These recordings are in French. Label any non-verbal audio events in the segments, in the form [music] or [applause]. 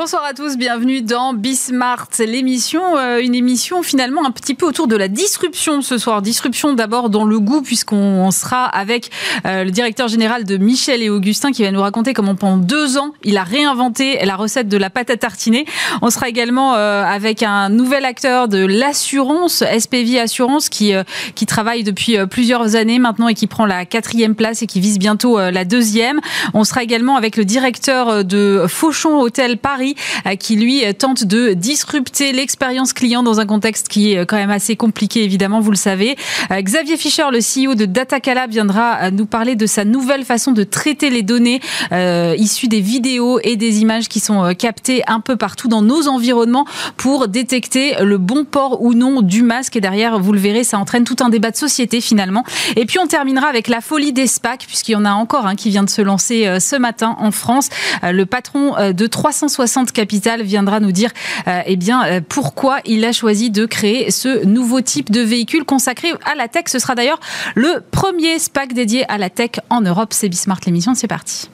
Bonsoir à tous, bienvenue dans Bismart, l'émission, euh, une émission finalement un petit peu autour de la disruption ce soir. Disruption d'abord dans le goût puisqu'on sera avec euh, le directeur général de Michel et Augustin qui va nous raconter comment pendant deux ans il a réinventé la recette de la pâte à tartiner. On sera également euh, avec un nouvel acteur de l'assurance, SPV Assurance, qui, qui travaille depuis plusieurs années maintenant et qui prend la quatrième place et qui vise bientôt la deuxième. On sera également avec le directeur de Fauchon Hôtel Paris euh, qui lui tente de disrupter l'expérience client dans un contexte qui est quand même assez compliqué, évidemment, vous le savez. Euh, Xavier Fischer, le CEO de Datacala, viendra nous parler de sa nouvelle façon de traiter les données euh, issues des vidéos et des images qui sont captées un peu partout dans nos environnements pour détecter le bon port ou non du masque. Et derrière, vous le verrez, ça entraîne tout un débat de société finalement. Et puis on terminera avec la folie des SPAC, puisqu'il y en a encore un qui vient de se lancer ce matin en France. Le patron de 360 60 Capital viendra nous dire euh, eh bien, euh, pourquoi il a choisi de créer ce nouveau type de véhicule consacré à la tech. Ce sera d'ailleurs le premier SPAC dédié à la tech en Europe. C'est Bismart l'émission, c'est parti.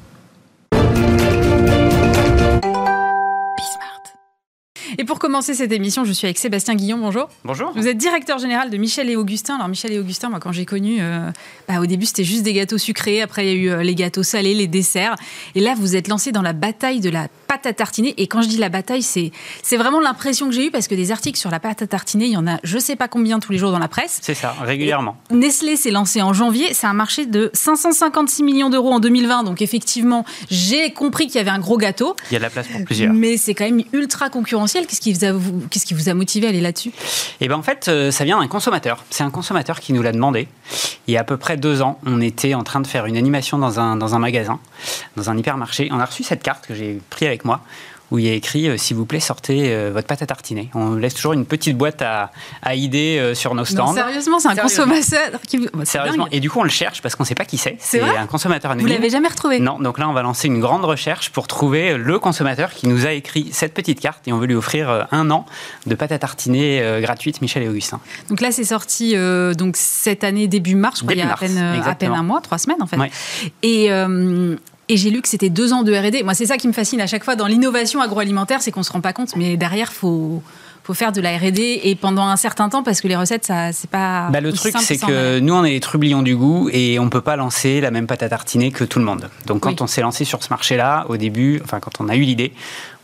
Et pour commencer cette émission, je suis avec Sébastien Guillon. Bonjour. Bonjour. Vous êtes directeur général de Michel et Augustin. Alors Michel et Augustin, moi quand j'ai connu, euh, bah, au début c'était juste des gâteaux sucrés. Après il y a eu euh, les gâteaux salés, les desserts. Et là vous êtes lancé dans la bataille de la pâte à tartiner. Et quand je dis la bataille, c'est c'est vraiment l'impression que j'ai eue parce que des articles sur la pâte à tartiner, il y en a je sais pas combien tous les jours dans la presse. C'est ça, régulièrement. Nestlé s'est lancé en janvier. C'est un marché de 556 millions d'euros en 2020. Donc effectivement, j'ai compris qu'il y avait un gros gâteau. Il y a de la place pour plusieurs. Mais c'est quand même ultra concurrentiel. Qu'est-ce qui vous a motivé à aller là-dessus? Eh ben en fait, euh, ça vient d'un consommateur. C'est un consommateur qui nous l'a demandé. Il y a à peu près deux ans, on était en train de faire une animation dans un, dans un magasin, dans un hypermarché. On a reçu cette carte que j'ai pris avec moi où il y a écrit euh, S'il vous plaît, sortez euh, votre pâte à tartiner. On laisse toujours une petite boîte à, à idées euh, sur nos stands. sérieusement, c'est un consommateur qui vous. Bah, sérieusement. Et du coup, on le cherche parce qu'on ne sait pas qui c'est. C'est un consommateur anonyme. Vous l'avez jamais retrouvé Non. Donc là, on va lancer une grande recherche pour trouver le consommateur qui nous a écrit cette petite carte et on veut lui offrir un an de pâte à tartiner gratuite Michel et Augustin. Donc là, c'est sorti donc cette année début mars, je crois, il y a à peine, à peine, un mois, trois semaines en fait. Et et j'ai lu que c'était deux ans de R&D. Moi, c'est ça qui me fascine à chaque fois dans l'innovation agroalimentaire, c'est qu'on se rend pas compte, mais derrière, faut faut faire de la R&D et pendant un certain temps parce que les recettes ça c'est pas bah, le truc c'est que nous on est les trublions du goût et on peut pas lancer la même pâte à tartiner que tout le monde. Donc quand on s'est lancé sur ce marché là au début enfin quand on a eu l'idée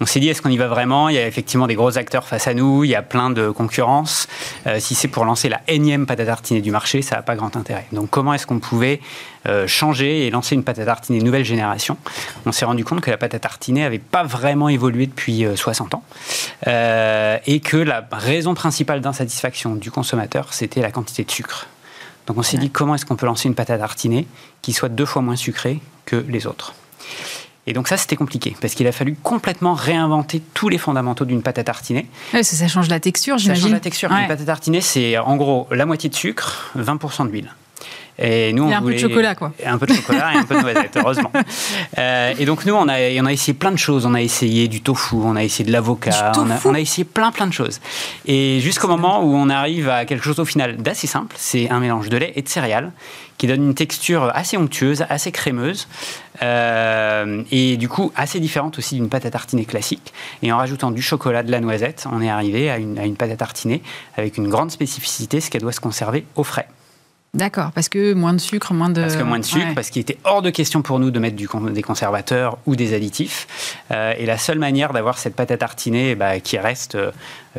on s'est dit est-ce qu'on y va vraiment? Il y a effectivement des gros acteurs face à nous, il y a plein de concurrence. Euh, si c'est pour lancer la énième pâte à tartiner du marché, ça n'a pas grand intérêt. Donc comment est-ce qu'on pouvait euh, changer et lancer une pâte à tartiner nouvelle génération? On s'est rendu compte que la pâte à tartiner n'avait pas vraiment évolué depuis 60 euh, ans et que la raison principale d'insatisfaction du consommateur, c'était la quantité de sucre. Donc on s'est dit comment est-ce qu'on peut lancer une pâte à tartiner qui soit deux fois moins sucrée que les autres? Et donc ça, c'était compliqué, parce qu'il a fallu complètement réinventer tous les fondamentaux d'une pâte à tartiner. Ça, change la texture, j'imagine. Ça change la texture. Une pâte à tartiner, c'est en gros la moitié de sucre, 20% d'huile. Et nous, on un peu de chocolat, quoi. Un peu de chocolat et un peu de noisette, [laughs] heureusement. Euh, et donc, nous, on a, on a essayé plein de choses. On a essayé du tofu, on a essayé de l'avocat, on, on, a essayé plein, plein de choses. Et jusqu'au moment où on arrive à quelque chose au final d'assez simple, c'est un mélange de lait et de céréales qui donne une texture assez onctueuse, assez crémeuse, euh, et du coup assez différente aussi d'une pâte à tartiner classique. Et en rajoutant du chocolat, de la noisette, on est arrivé à une, à une pâte à tartiner avec une grande spécificité, ce qu'elle doit se conserver au frais. D'accord, parce que moins de sucre, moins de... Parce que moins de sucre, parce qu'il était hors de question pour nous de mettre du, des conservateurs ou des additifs. Euh, et la seule manière d'avoir cette pâte à tartiner bah, qui, reste, euh,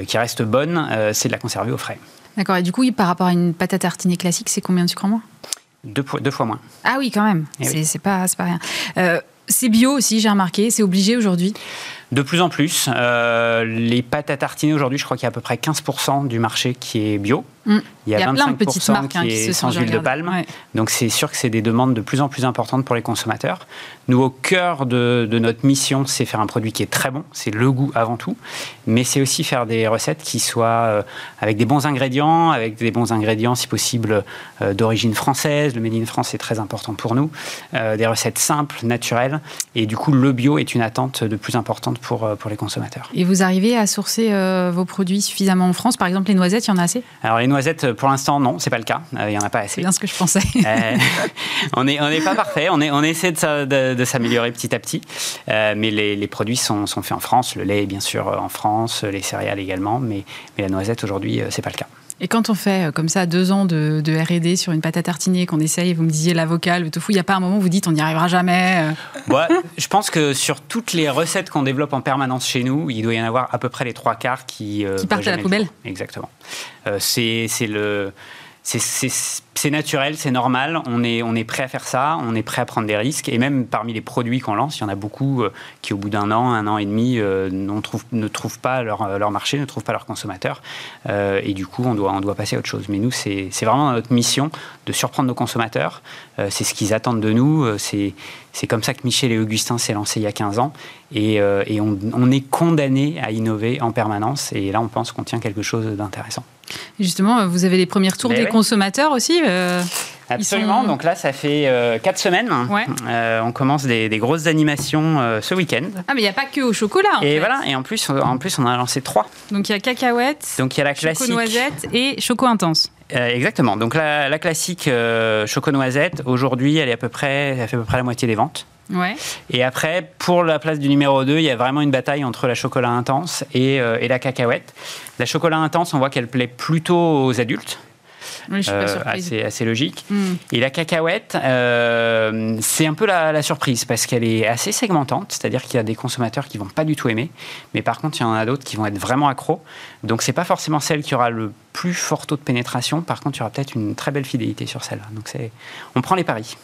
qui reste bonne, c'est de la conserver au frais. D'accord, et du coup, par rapport à une pâte à tartiner classique, c'est combien de sucre en moins? Deux, deux, fois moins. Ah oui, quand même. Eh c'est pas, pas rien. Euh, c'est bio aussi, j'ai remarqué. C'est obligé aujourd'hui? De plus en plus. Euh, les pâtes à tartiner aujourd'hui, je crois qu'il y a à peu près 15% du marché qui est bio. Mm. Il y a, plein de petites marques hein, qui, est sans huile de palme. Donc c'est sûr que c'est des demandes de plus en plus importantes pour les consommateurs. Nous, au cœur de, notre mission, c'est faire un produit qui est très bon, c'est le goût avant tout, mais c'est aussi faire des recettes qui soient euh, avec des bons ingrédients, avec des bons ingrédients si possible euh, d'origine française. Le Made in France est très important pour nous. des recettes simples, naturelles. Et du coup, le bio est une attente de plus importante pour, euh, pour les consommateurs. Et vous arrivez à sourcer euh, vos produits suffisamment en France? Par exemple, les noisettes, il y en a assez? Alors, les noisettes, pour l'instant, non, c'est pas le cas. Il y en a pas assez. C'est bien ce que je pensais. [laughs] on n'est on est pas parfait. On, est, on essaie de, de, s'améliorer petit à petit. mais les, les produits sont, sont, faits en France. Le lait, bien sûr, en France. Les céréales également. Mais, mais la noisette, aujourd'hui, c'est pas le cas. Et quand on fait euh, comme ça deux ans de, R&D sur une pâte à tartiner, qu'on essaye, vous me disiez l'avocat, le tofu, il n'y a pas un moment où vous dites on n'y arrivera jamais euh. Ouais, Je pense que sur toutes les recettes qu'on développe en permanence chez nous, il doit y en avoir à peu près les trois quarts qui... Euh, qui partent à la poubelle. Exactement. c'est le c'est naturel, c'est normal, on est, on est prêt à faire ça, on est prêt à prendre des risques, et même parmi les produits qu'on lance, il y en a beaucoup euh, qui au bout d'un an, un an et demi, euh, ne trouvent pas leur, leur, marché, ne trouvent pas leurs consommateurs, euh, et du coup on doit, on doit passer à autre chose. Mais nous, c'est vraiment notre mission de surprendre nos consommateurs, c'est ce qu'ils attendent de nous, c'est comme ça que Michel et Augustin s'est lancé il y a 15 ans, et, et on, on est condamné à innover en permanence, et là on pense qu'on tient quelque chose d'intéressant. Justement, vous avez les premiers retours ben des consommateurs aussi euh, Absolument. Donc là, ça fait euh, quatre semaines. Euh, on commence des, grosses animations ce week-end. Ah, mais il n'y a pas que au chocolat. et voilà. Et en plus, en plus, on a lancé trois. Donc il y a cacahuètes. Donc il y a la classique. Choco noisette et choco intense. exactement. Donc la, la classique choco noisette, aujourd'hui, elle est à peu près, elle fait à peu près la moitié des ventes. Et après, pour la place du numéro 2, il y a vraiment une bataille entre la chocolat intense et, et la cacahuète. La chocolat intense, on voit qu'elle plaît plutôt aux adultes. Oui, je suis pas euh, assez, logique. Hmm. Et la cacahuète, euh, c'est un peu la, surprise parce qu'elle est assez segmentante, c'est-à-dire qu'il y a des consommateurs qui vont pas du tout aimer, mais par contre, il y en a d'autres qui vont être vraiment accros. Donc, c'est pas forcément celle qui aura le plus fort taux de pénétration. Par contre, il y aura peut-être une très belle fidélité sur celle-là. Donc, c'est, on prend les paris.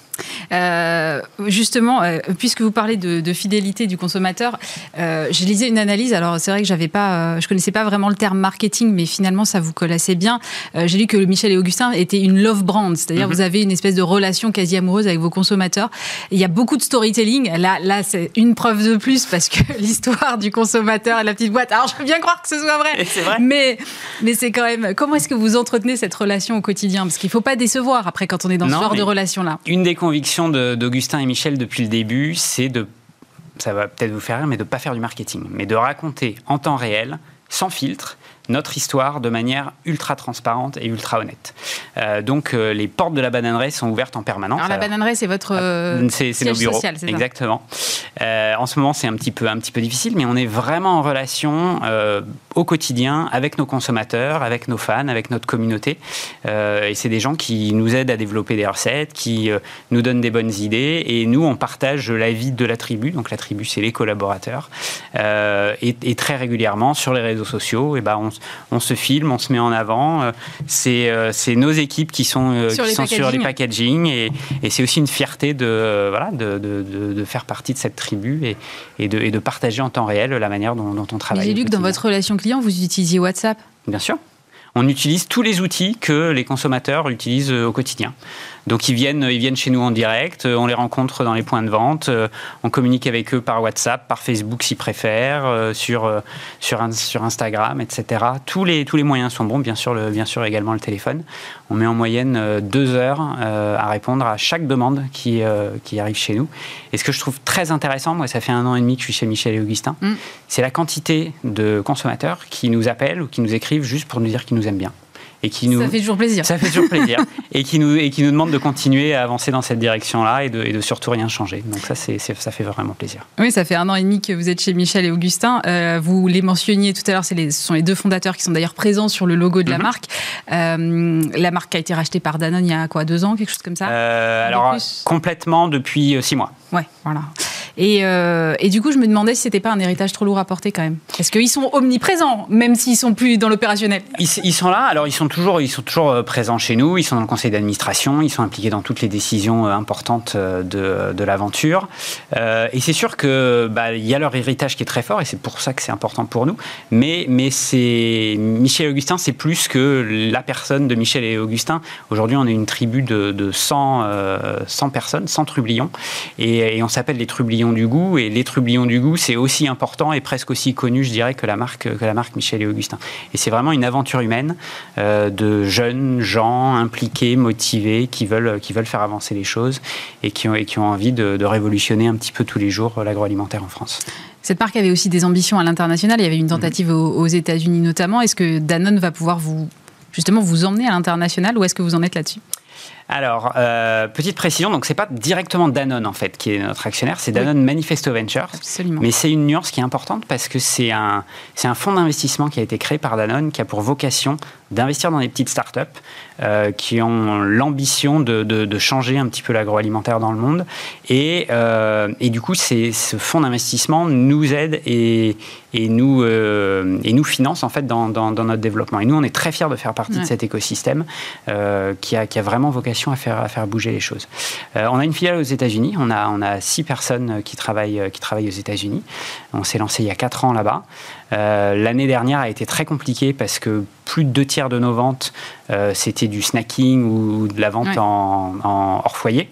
Euh, justement, euh, puisque vous parlez de, fidélité du consommateur, euh, je lisais une analyse. Alors c'est vrai que j'avais pas, je connaissais pas vraiment le terme marketing, mais finalement ça vous colle assez bien. J'ai lu que Michel et Augustin étaient une love brand, c'est-à-dire mhm. vous avez une espèce de relation quasi amoureuse avec vos consommateurs. Il y a beaucoup de storytelling. Là, là c'est une preuve de plus parce que [laughs] l'histoire du consommateur et la petite boîte. Alors je veux bien croire que ce soit vrai, vrai. mais mais c'est quand même. Comment est-ce que vous entretenez cette relation au quotidien? Parce qu'il faut pas décevoir après quand on est dans ce genre de relation là. Une des conviction d'Augustin et Michel depuis le début, c'est de, ça va peut-être vous faire rire, mais de ne pas faire du marketing, mais de raconter en temps réel, sans filtre, notre histoire de manière ultra transparente et ultra honnête. Euh, donc euh, les portes de la bananerie sont ouvertes en permanence. Alors la bananerie, c'est votre euh, c'est nos bureaux, social, exactement. en ce moment, c'est un petit peu un petit peu difficile, mais on est vraiment en relation au quotidien avec nos consommateurs, avec nos fans, avec notre communauté. et c'est des gens qui nous aident à développer des recettes, qui nous donnent des bonnes idées, et nous, on partage la vie de la tribu. Donc la tribu, c'est les collaborateurs. Et, et, très régulièrement sur les réseaux sociaux, et ben on on se filme, on se met en avant. Euh, euh, c'est nos équipes qui sont euh, sur, les, sont sur les packaging et, c'est aussi une fierté de, voilà, de, faire partie de cette tribu et, et, de, partager en temps réel la manière dont, on travaille. J'ai lu que dans votre relation client, vous utilisiez WhatsApp? Bien sûr. On utilise tous les outils que les consommateurs utilisent au quotidien. Donc ils viennent, ils viennent chez nous en direct, euh, on les rencontre dans les points de vente, euh, on communique avec eux par WhatsApp, par Facebook s'ils préfèrent, euh, sur, sur, sur Instagram, etc. Tous les, tous les moyens sont bons, bien sûr, le, bien sûr également le téléphone. On met en moyenne deux heures à répondre à chaque demande qui, qui arrive chez nous. Et ce que je trouve très intéressant, moi ça fait un an et demi que je suis chez Michel et Augustin, mm. c'est la quantité de consommateurs qui nous appellent ou qui nous écrivent juste pour nous dire qu'ils nous aiment bien et qui nous ça fait toujours plaisir. Ça fait toujours plaisir [laughs] et qui nous et qui nous demande de continuer à avancer dans cette direction-là et de, et de surtout rien changer. Donc ça c'est ça fait vraiment plaisir. Oui, ça fait un an et demi que vous êtes chez Michel et Augustin. Euh, vous les mentionniez tout à l'heure, ce sont les deux fondateurs qui sont d'ailleurs présents sur le logo de la mhm. marque. Euh, la marque a été rachetée par Danone il y a quoi deux ans, quelque chose comme ça? Euh, alors complètement depuis six mois. Ouais, voilà. Euh, et, du coup, je me demandais si c'était pas un héritage trop lourd à porter quand même. Parce qu'ils sont omniprésents, même s'ils sont plus dans l'opérationnel. Ils, sont là, alors ils sont, toujours, ils sont toujours euh, présents chez nous, ils sont dans le conseil d'administration, ils sont impliqués dans toutes les décisions euh, importantes de, l'aventure. et c'est sûr que bah, il y a leur héritage qui est très fort et c'est pour ça que c'est important pour nous. Mais, mais c'est Michel Augustin, c'est plus que la personne de Michel et Augustin. Aujourd'hui, on est une tribu de, de 100, 100 personnes, 100 trublions. Et, et on s'appelle les trublions du goût. Et les trublions du goût, c'est aussi important et presque aussi connu, je dirais, que la marque, que la marque Michel et Augustin. Et c'est vraiment une aventure humaine euh, de jeunes gens impliqués, motivés, qui veulent, qui veulent faire avancer les choses et qui ont, et qui ont envie de, révolutionner un petit peu tous les jours l'agroalimentaire en France. Cette marque avait aussi des ambitions à l'international. Il y avait une tentative aux, aux États-Unis notamment. Est-ce que Danone va pouvoir vous justement vous emmener à l'international Où est-ce que vous en êtes là-dessus? Alors, euh, petite précision, donc c'est pas directement Danone en fait qui est notre actionnaire, c'est Danone Manifesto Ventures. Absolument. Mais c'est une nuance qui est importante parce que c'est un, c'est un fonds d'investissement qui a été créé par Danone qui a pour vocation d'investir dans des petites startups euh, qui ont l'ambition de, de, changer un petit peu l'agroalimentaire dans le monde. Et, euh, et du coup, ce fonds d'investissement nous aide et, et nous, euh, et nous finance en fait dans, dans, notre développement. Et nous, on est très fiers de faire partie de cet écosystème qui, a, qui a vraiment vocation à faire, à faire bouger les choses. on a une filiale aux États-Unis. On a, on a six personnes qui travaillent, qui travaillent aux États-Unis. On s'est lancé il y a quatre ans là-bas. Euh, l'année dernière a été très compliquée parce que plus de deux tiers de nos ventes, euh, c'était du snacking ou de la vente en, hors foyer.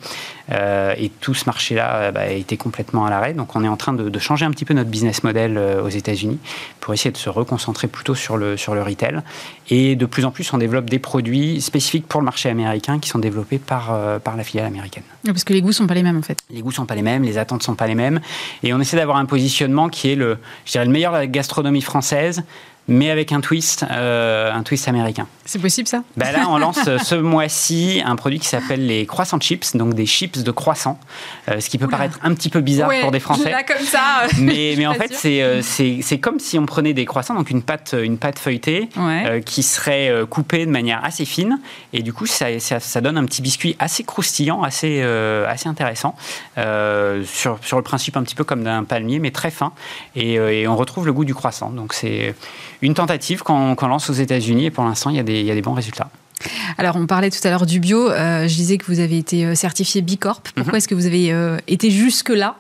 Euh, et tout ce marché-là bah, a été complètement à l'arrêt. Donc on est en train de, changer un petit peu notre business model aux États-Unis pour essayer de se reconcentrer plutôt sur le, sur le retail. Et de plus en plus, on développe des produits spécifiques pour le marché américain qui sont développés par, par la filiale américaine. Parce que les goûts sont pas les mêmes en fait. Les goûts sont pas les mêmes, les attentes sont pas les mêmes. Et on essaie d'avoir un positionnement qui est le, je dirais, le meilleur de la gastronomie française mais avec un twist, euh, un twist américain. C'est possible ça? Ben Là, on lance euh, ce mois-ci un produit qui s'appelle les croissants chips, donc des chips de croissant, euh, ce qui peut paraître un petit peu bizarre pour des Français. Là, comme ça. [laughs] Mais, mais en fait, c'est comme si on prenait des croissants, donc une pâte, une pâte feuilletée, qui serait coupée de manière assez fine, et du coup, ça, ça, donne un petit biscuit assez croustillant, assez, assez intéressant, sur, sur le principe un petit peu comme d'un palmier, mais très fin, et, et on retrouve le goût du croissant. Donc c'est une tentative qu'on lance aux États-Unis et pour l'instant, il, il, y a des bons résultats. Alors, on parlait tout à l'heure du bio. Euh, je disais que vous avez été euh, certifié Bicorp. Pourquoi mhm. est-ce que vous avez euh, été jusque-là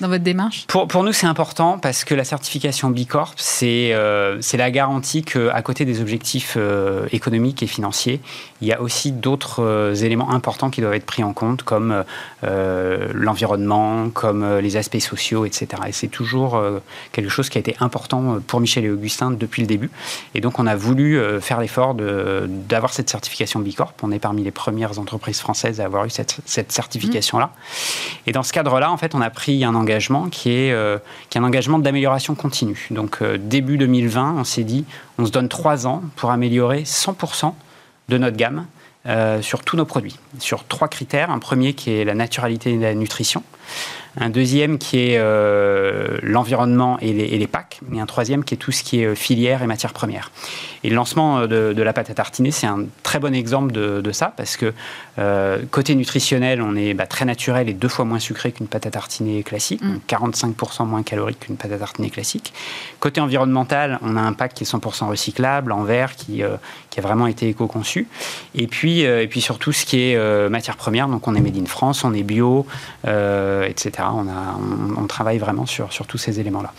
dans votre démarche pour, nous, c'est important parce que la certification B Corp, c'est euh, la garantie qu'à côté des objectifs euh, économiques et financiers, il y a aussi d'autres euh, éléments importants qui doivent être pris en compte, comme euh, l'environnement, comme les aspects sociaux, etc. Et c'est toujours quelque chose qui a été important pour Michel et Augustin depuis le début. Et donc, on a voulu faire l'effort d'avoir cette certification B Corp. On est parmi les premières entreprises françaises à avoir eu cette, cette certification-là. Et dans ce cadre-là, en fait, on a pris un engagement qui est, euh, qui est un engagement d'amélioration continue. Donc euh, début 2020, on s'est dit, on se donne trois ans pour améliorer 100% de notre gamme euh, sur tous nos produits, sur trois critères. Un premier qui est la naturalité et la nutrition un deuxième qui est euh, l'environnement et les, et les, packs, et un troisième qui est tout ce qui est euh, filière et matières premières. Et le lancement euh, de, la pâte à tartiner, c'est un très bon exemple de, ça, parce que côté nutritionnel, on est bah, très naturel et deux fois moins sucré qu'une pâte à tartiner classique, mm. donc 45% moins calorique qu'une pâte à tartiner classique. Côté environnemental, on a un pack qui est 100% recyclable, en verre, qui, qui a vraiment été éco-conçu. Et puis, et puis surtout ce qui est matières premières, donc on est made in France, on est bio, etc. On, travaille vraiment sur, sur tous ces éléments-là.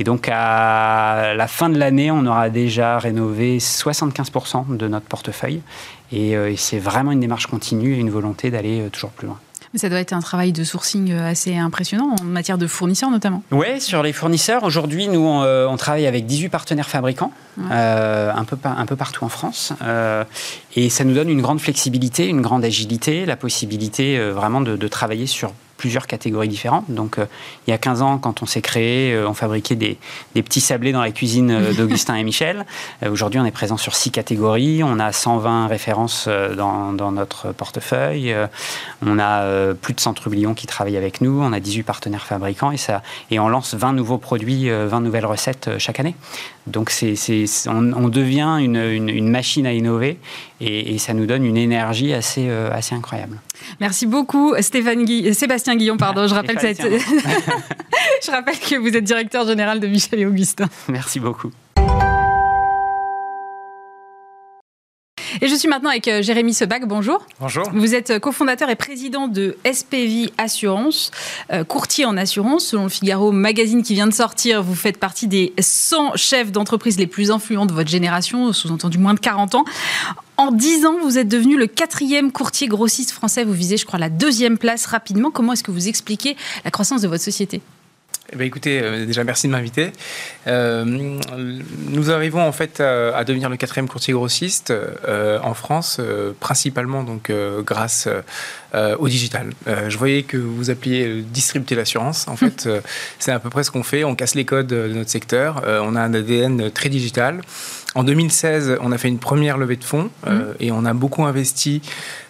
Et donc, à la fin de l'année, on aura déjà rénové 75% de notre portefeuille. Euh, et, c'est vraiment une démarche continue et une volonté d'aller euh, toujours plus loin. Mais ça doit être un travail de sourcing euh, assez impressionnant en matière de fournisseurs notamment. Oui, sur les fournisseurs, aujourd'hui, nous, on, travaille avec 18 partenaires fabricants, un, peu, un peu partout en France. et ça nous donne une grande flexibilité, une grande agilité, la possibilité vraiment de, de travailler sur plusieurs catégories différentes. Donc, euh, il y a 15 ans, quand on s'est créé, euh, on fabriquait des, petits sablés dans la cuisine euh, d'Augustin et Michel. Aujourd'hui, on est présent sur six catégories. On a 120 références dans, notre portefeuille. on a plus de 100 trublions qui travaillent avec nous. On a 18 partenaires fabricants et, ça, et on lance 20 nouveaux produits, 20 nouvelles recettes chaque année. Donc, on, devient une, machine à innover et, et, ça nous donne une énergie assez, assez incroyable. Merci beaucoup, Stéphane Guy, Sébastien Guillon. Pardon, je [laughs] rappelle, que [laughs] je rappelle que vous êtes directeur général de Michel et Augustin. Merci beaucoup. Et je suis maintenant avec euh, Jérémy Sebac. Bonjour. Bonjour. Vous êtes euh, cofondateur et président de SPV Assurance, euh, courtier en assurance. Selon le Figaro magazine qui vient de sortir, vous faites partie des 100 chefs d'entreprise les plus influents de votre génération, sous-entendu moins de 40 ans. En 10 ans, vous êtes devenu le quatrième courtier grossiste français. Vous visez, je crois, la deuxième place rapidement. Comment est-ce que vous expliquez la croissance de votre société? Eh ben, écoutez, euh, déjà merci de m'inviter. Euh, nous arrivons en fait à, devenir le quatrième courtier grossiste euh, en France, principalement donc grâce au digital. je voyais que vous appeliez distribuer l'assurance. En fait, [laughs] c'est à peu près ce qu'on fait. On casse les codes de notre secteur. on a un ADN très digital. En 2016, on a fait une première levée de fonds mmh. et on a beaucoup investi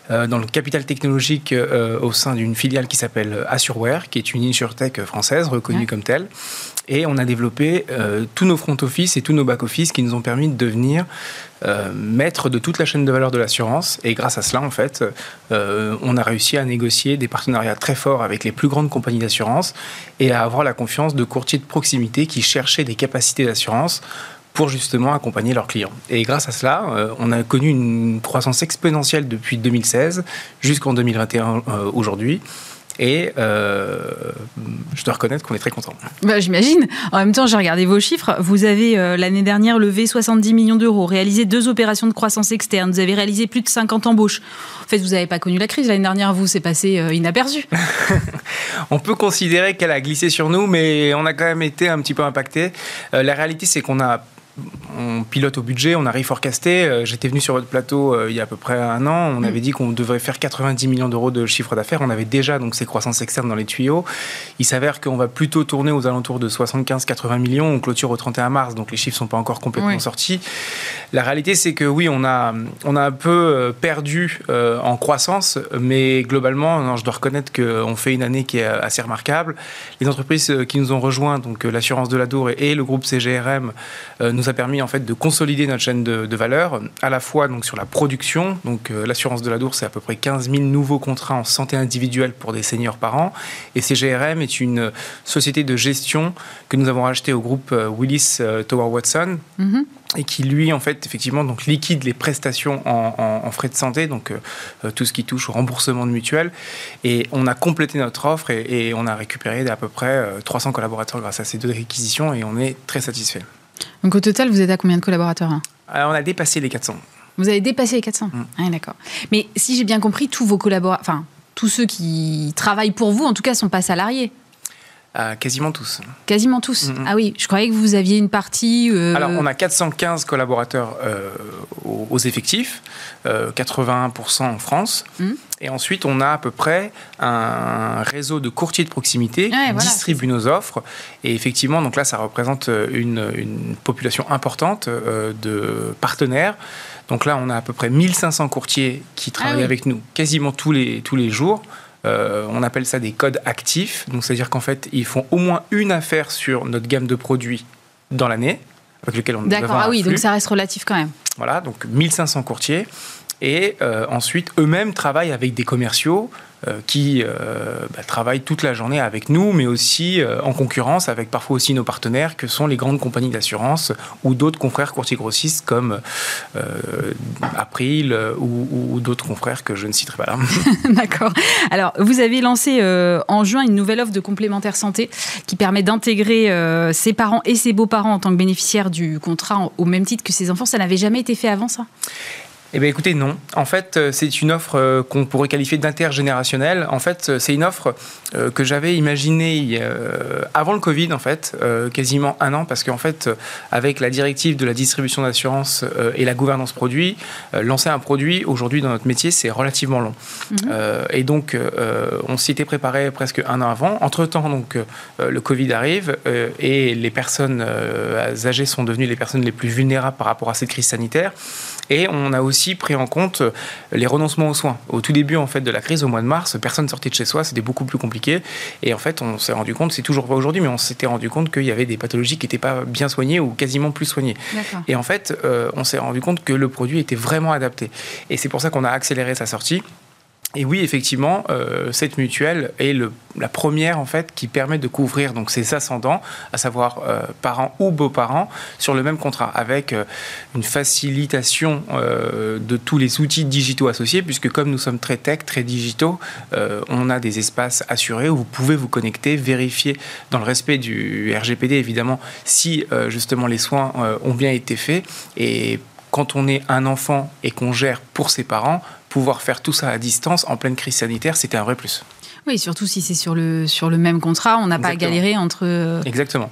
dans le capital technologique au sein d'une filiale qui s'appelle Assureware, qui est une insurtech française reconnue comme telle. Et on a développé tous nos front office et tous nos back office qui nous ont permis de devenir euh, maître de toute la chaîne de valeur de l'assurance. Et grâce à cela, en fait, euh, on a réussi à négocier des partenariats très forts avec les plus grandes compagnies d'assurance et à avoir la confiance de courtiers de proximité qui cherchaient des capacités d'assurance pour justement accompagner leurs clients. Et grâce à cela, euh, on a connu une croissance exponentielle depuis 2016 jusqu'en 2021 aujourd'hui. Et euh, je dois reconnaître qu'on est très content. Bah, J'imagine. En même temps, j'ai regardé vos chiffres. Vous avez euh, l'année dernière levé 70 millions d'euros, réalisé deux opérations de croissance externe, vous avez réalisé plus de 50 embauches. En fait, vous n'avez pas connu la crise l'année dernière, vous, c'est passé euh, inaperçu. [laughs] on peut considérer qu'elle a glissé sur nous, mais on a quand même été un petit peu impacté. la réalité, c'est qu'on a on pilote au budget, on a reforecasté. Euh, j'étais venu sur votre plateau euh, il y a à peu près un an. On mm. avait dit qu'on devrait faire 90 millions d'euros de chiffre d'affaires. On avait déjà donc ces croissances externes dans les tuyaux. Il s'avère qu'on va plutôt tourner aux alentours de 75-80 millions. On clôture au 31 mars, donc les chiffres sont pas encore complètement sortis. La réalité, c'est que oui, on a, on a un peu euh, perdu en croissance, mais globalement, je dois reconnaître qu'on fait une année qui est assez remarquable. Les entreprises qui nous ont rejoints, donc l'assurance de la Dour et, le groupe CGRM, nous a permis en fait de consolider notre chaîne de, valeur, à la fois donc sur la production. Donc euh, l'assurance de la Dour, c'est à peu près 15 000 nouveaux contrats en santé individuelle pour des seniors par an. Et CGRM est une société de gestion que nous avons achetée au groupe euh, Willis euh, Tower Watson. Mm-hmm. et qui lui en fait effectivement donc liquide les prestations en, frais de santé donc tout ce qui touche au remboursement de mutuelles et on a complété notre offre et, et on a récupéré à peu près 300 collaborateurs grâce à ces deux réquisitions et on est très satisfait. Donc au total, vous êtes à combien de collaborateurs hein On a dépassé les 400. Vous avez dépassé les 400 mm. ah, D'accord. Mais si j'ai bien compris, tous vos collaborateurs, enfin, tous ceux qui travaillent pour vous, en tout cas, ne sont pas salariés euh, quasiment tous. Quasiment tous. Mm, mm. Ah oui, je croyais que vous aviez une partie. Euh, Alors, on a 415 collaborateurs euh, aux, effectifs, 81% en France. Mm. Et ensuite, on a à peu près un réseau de courtiers de proximité qui distribuent nos offres. Et effectivement, donc là, ça représente une, population importante de partenaires. Donc là, on a à peu près 1500 courtiers qui ah travaillent avec nous quasiment tous les, tous les jours. Euh, on appelle ça des codes actifs. Donc, c'est-à-dire qu'en fait, ils font au moins une affaire sur notre gamme de produits dans l'année, avec lequel on D'accord, ah oui, donc ça reste relatif quand même. Voilà, donc 1500 courtiers. Et euh, ensuite, eux-mêmes travaillent avec des commerciaux euh, qui euh, bah, travaillent toute la journée avec nous, mais aussi en concurrence avec parfois aussi nos partenaires, que sont les grandes compagnies d'assurance ou d'autres confrères courtiers grossistes comme April ou, d'autres confrères que je ne citerai pas là. [laughs] D'accord. Alors, vous avez lancé en juin une nouvelle offre de complémentaire santé qui permet d'intégrer ses parents et ses beaux-parents en tant que bénéficiaires du contrat au même titre que ses enfants. Ça n'avait jamais été fait avant ça? Eh bien, écoutez, non. En fait, euh, c'est une offre euh, qu'on pourrait qualifier d'intergénérationnelle. En fait, euh, c'est une offre que j'avais imaginée avant le Covid, en fait, quasiment un an, parce qu'en fait, avec la directive de la distribution d'assurance et la gouvernance produit, lancer un produit aujourd'hui dans notre métier, c'est relativement long. Mhm. Et donc, on s'y était préparé presque un an avant. Entre-temps, donc, le Covid arrive et les personnes âgées sont devenues les personnes les plus vulnérables par rapport à cette crise sanitaire. Et on a aussi pris en compte les renoncements aux soins. Au tout début en fait de la crise, au mois de mars, personne sortait de chez soi, c'était beaucoup plus compliqué. Et en fait, on s'est rendu compte, c'est toujours pas aujourd'hui, mais on s'était rendu compte qu'il y avait des pathologies qui n'étaient pas bien soignées ou quasiment plus soignées. Et en fait, euh, on s'est rendu compte que le produit était vraiment adapté. Et c'est pour ça qu'on a accéléré sa sortie. Et oui, effectivement, euh, cette mutuelle est la première en fait qui permet de couvrir donc ses ascendants, à savoir euh, parents ou beaux-parents, sur le même contrat, avec euh, une facilitation de tous les outils digitaux associés, puisque comme nous sommes très tech, très digitaux, on a des espaces assurés où vous pouvez vous connecter, vérifier dans le respect du RGPD évidemment si justement les soins ont bien été faits. Et quand on est un enfant et qu'on gère pour ses parents, pouvoir faire tout ça à distance en pleine crise sanitaire, c'était un vrai plus. Oui, surtout si c'est sur le, sur le même contrat, on n'a pas à galérer entre... Exactement.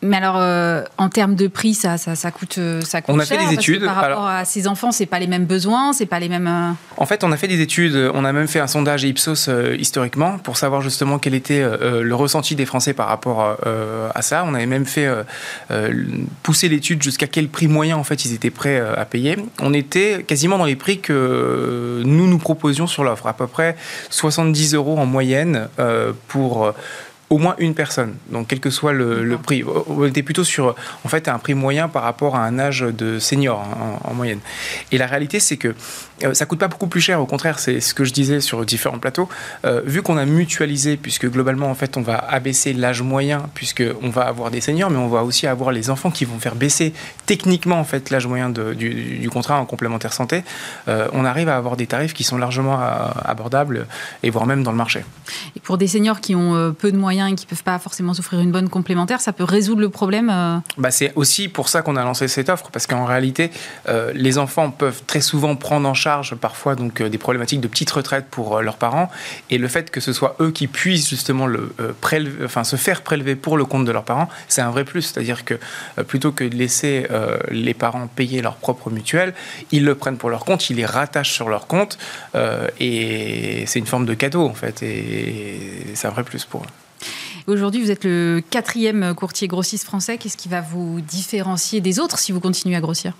Mais alors, euh, en termes de prix, ça, ça, ça coûte, euh, ça coûte On a cher, fait des études. par rapport Alors- à ces enfants, c'est pas les mêmes besoins, c'est pas les mêmes. euh, En fait, on a fait des études, on a même fait un sondage Ipsos euh, historiquement pour savoir justement quel était euh, le ressenti des Français par rapport euh, à ça. On avait même fait euh, euh, pousser l'étude jusqu'à quel prix moyen en fait ils étaient prêts euh, à payer. On était quasiment dans les prix que nous nous proposions sur l'offre, à peu près 70 euros en moyenne euh, pour euh, au moins une personne. Donc, quel que soit le, le prix, on était plutôt sur en fait un prix moyen par rapport à un âge de senior hein, en, en moyenne. Et la réalité, c'est que euh, ça coûte pas beaucoup plus cher. Au contraire, c'est ce que je disais sur différents plateaux. Euh, vu qu'on a mutualisé, puisque globalement, en fait, on va abaisser l'âge moyen, puisque on va avoir des seniors, mais on va aussi avoir les enfants qui vont faire baisser techniquement en fait l'âge moyen de- du, du contrat en complémentaire santé. Euh, on arrive à avoir des tarifs qui sont largement euh, abordables et voire même dans le marché. Et pour des seniors qui ont peu de moyens et qui peuvent pas forcément s'offrir une bonne complémentaire, ça peut résoudre le problème. Bah, c'est aussi pour ça qu'on a lancé cette offre, parce qu'en réalité, les enfants peuvent très souvent prendre en charge parfois donc, euh, des problématiques de petite retraite pour euh, leurs parents, et le fait que ce soit eux qui puissent justement le, euh, prélever- enfin, se faire prélever pour le compte de leurs parents, c'est un vrai plus. C'est-à-dire que plutôt que de laisser les parents payer leur propre mutuelle, ils le prennent pour leur compte, ils les rattachent sur leur compte, et c'est une forme de cadeau en fait, et c'est un vrai plus pour eux. Aujourd'hui, vous êtes le quatrième courtier grossiste français. Qu'est-ce qui va vous différencier des autres si vous continuez à grossir?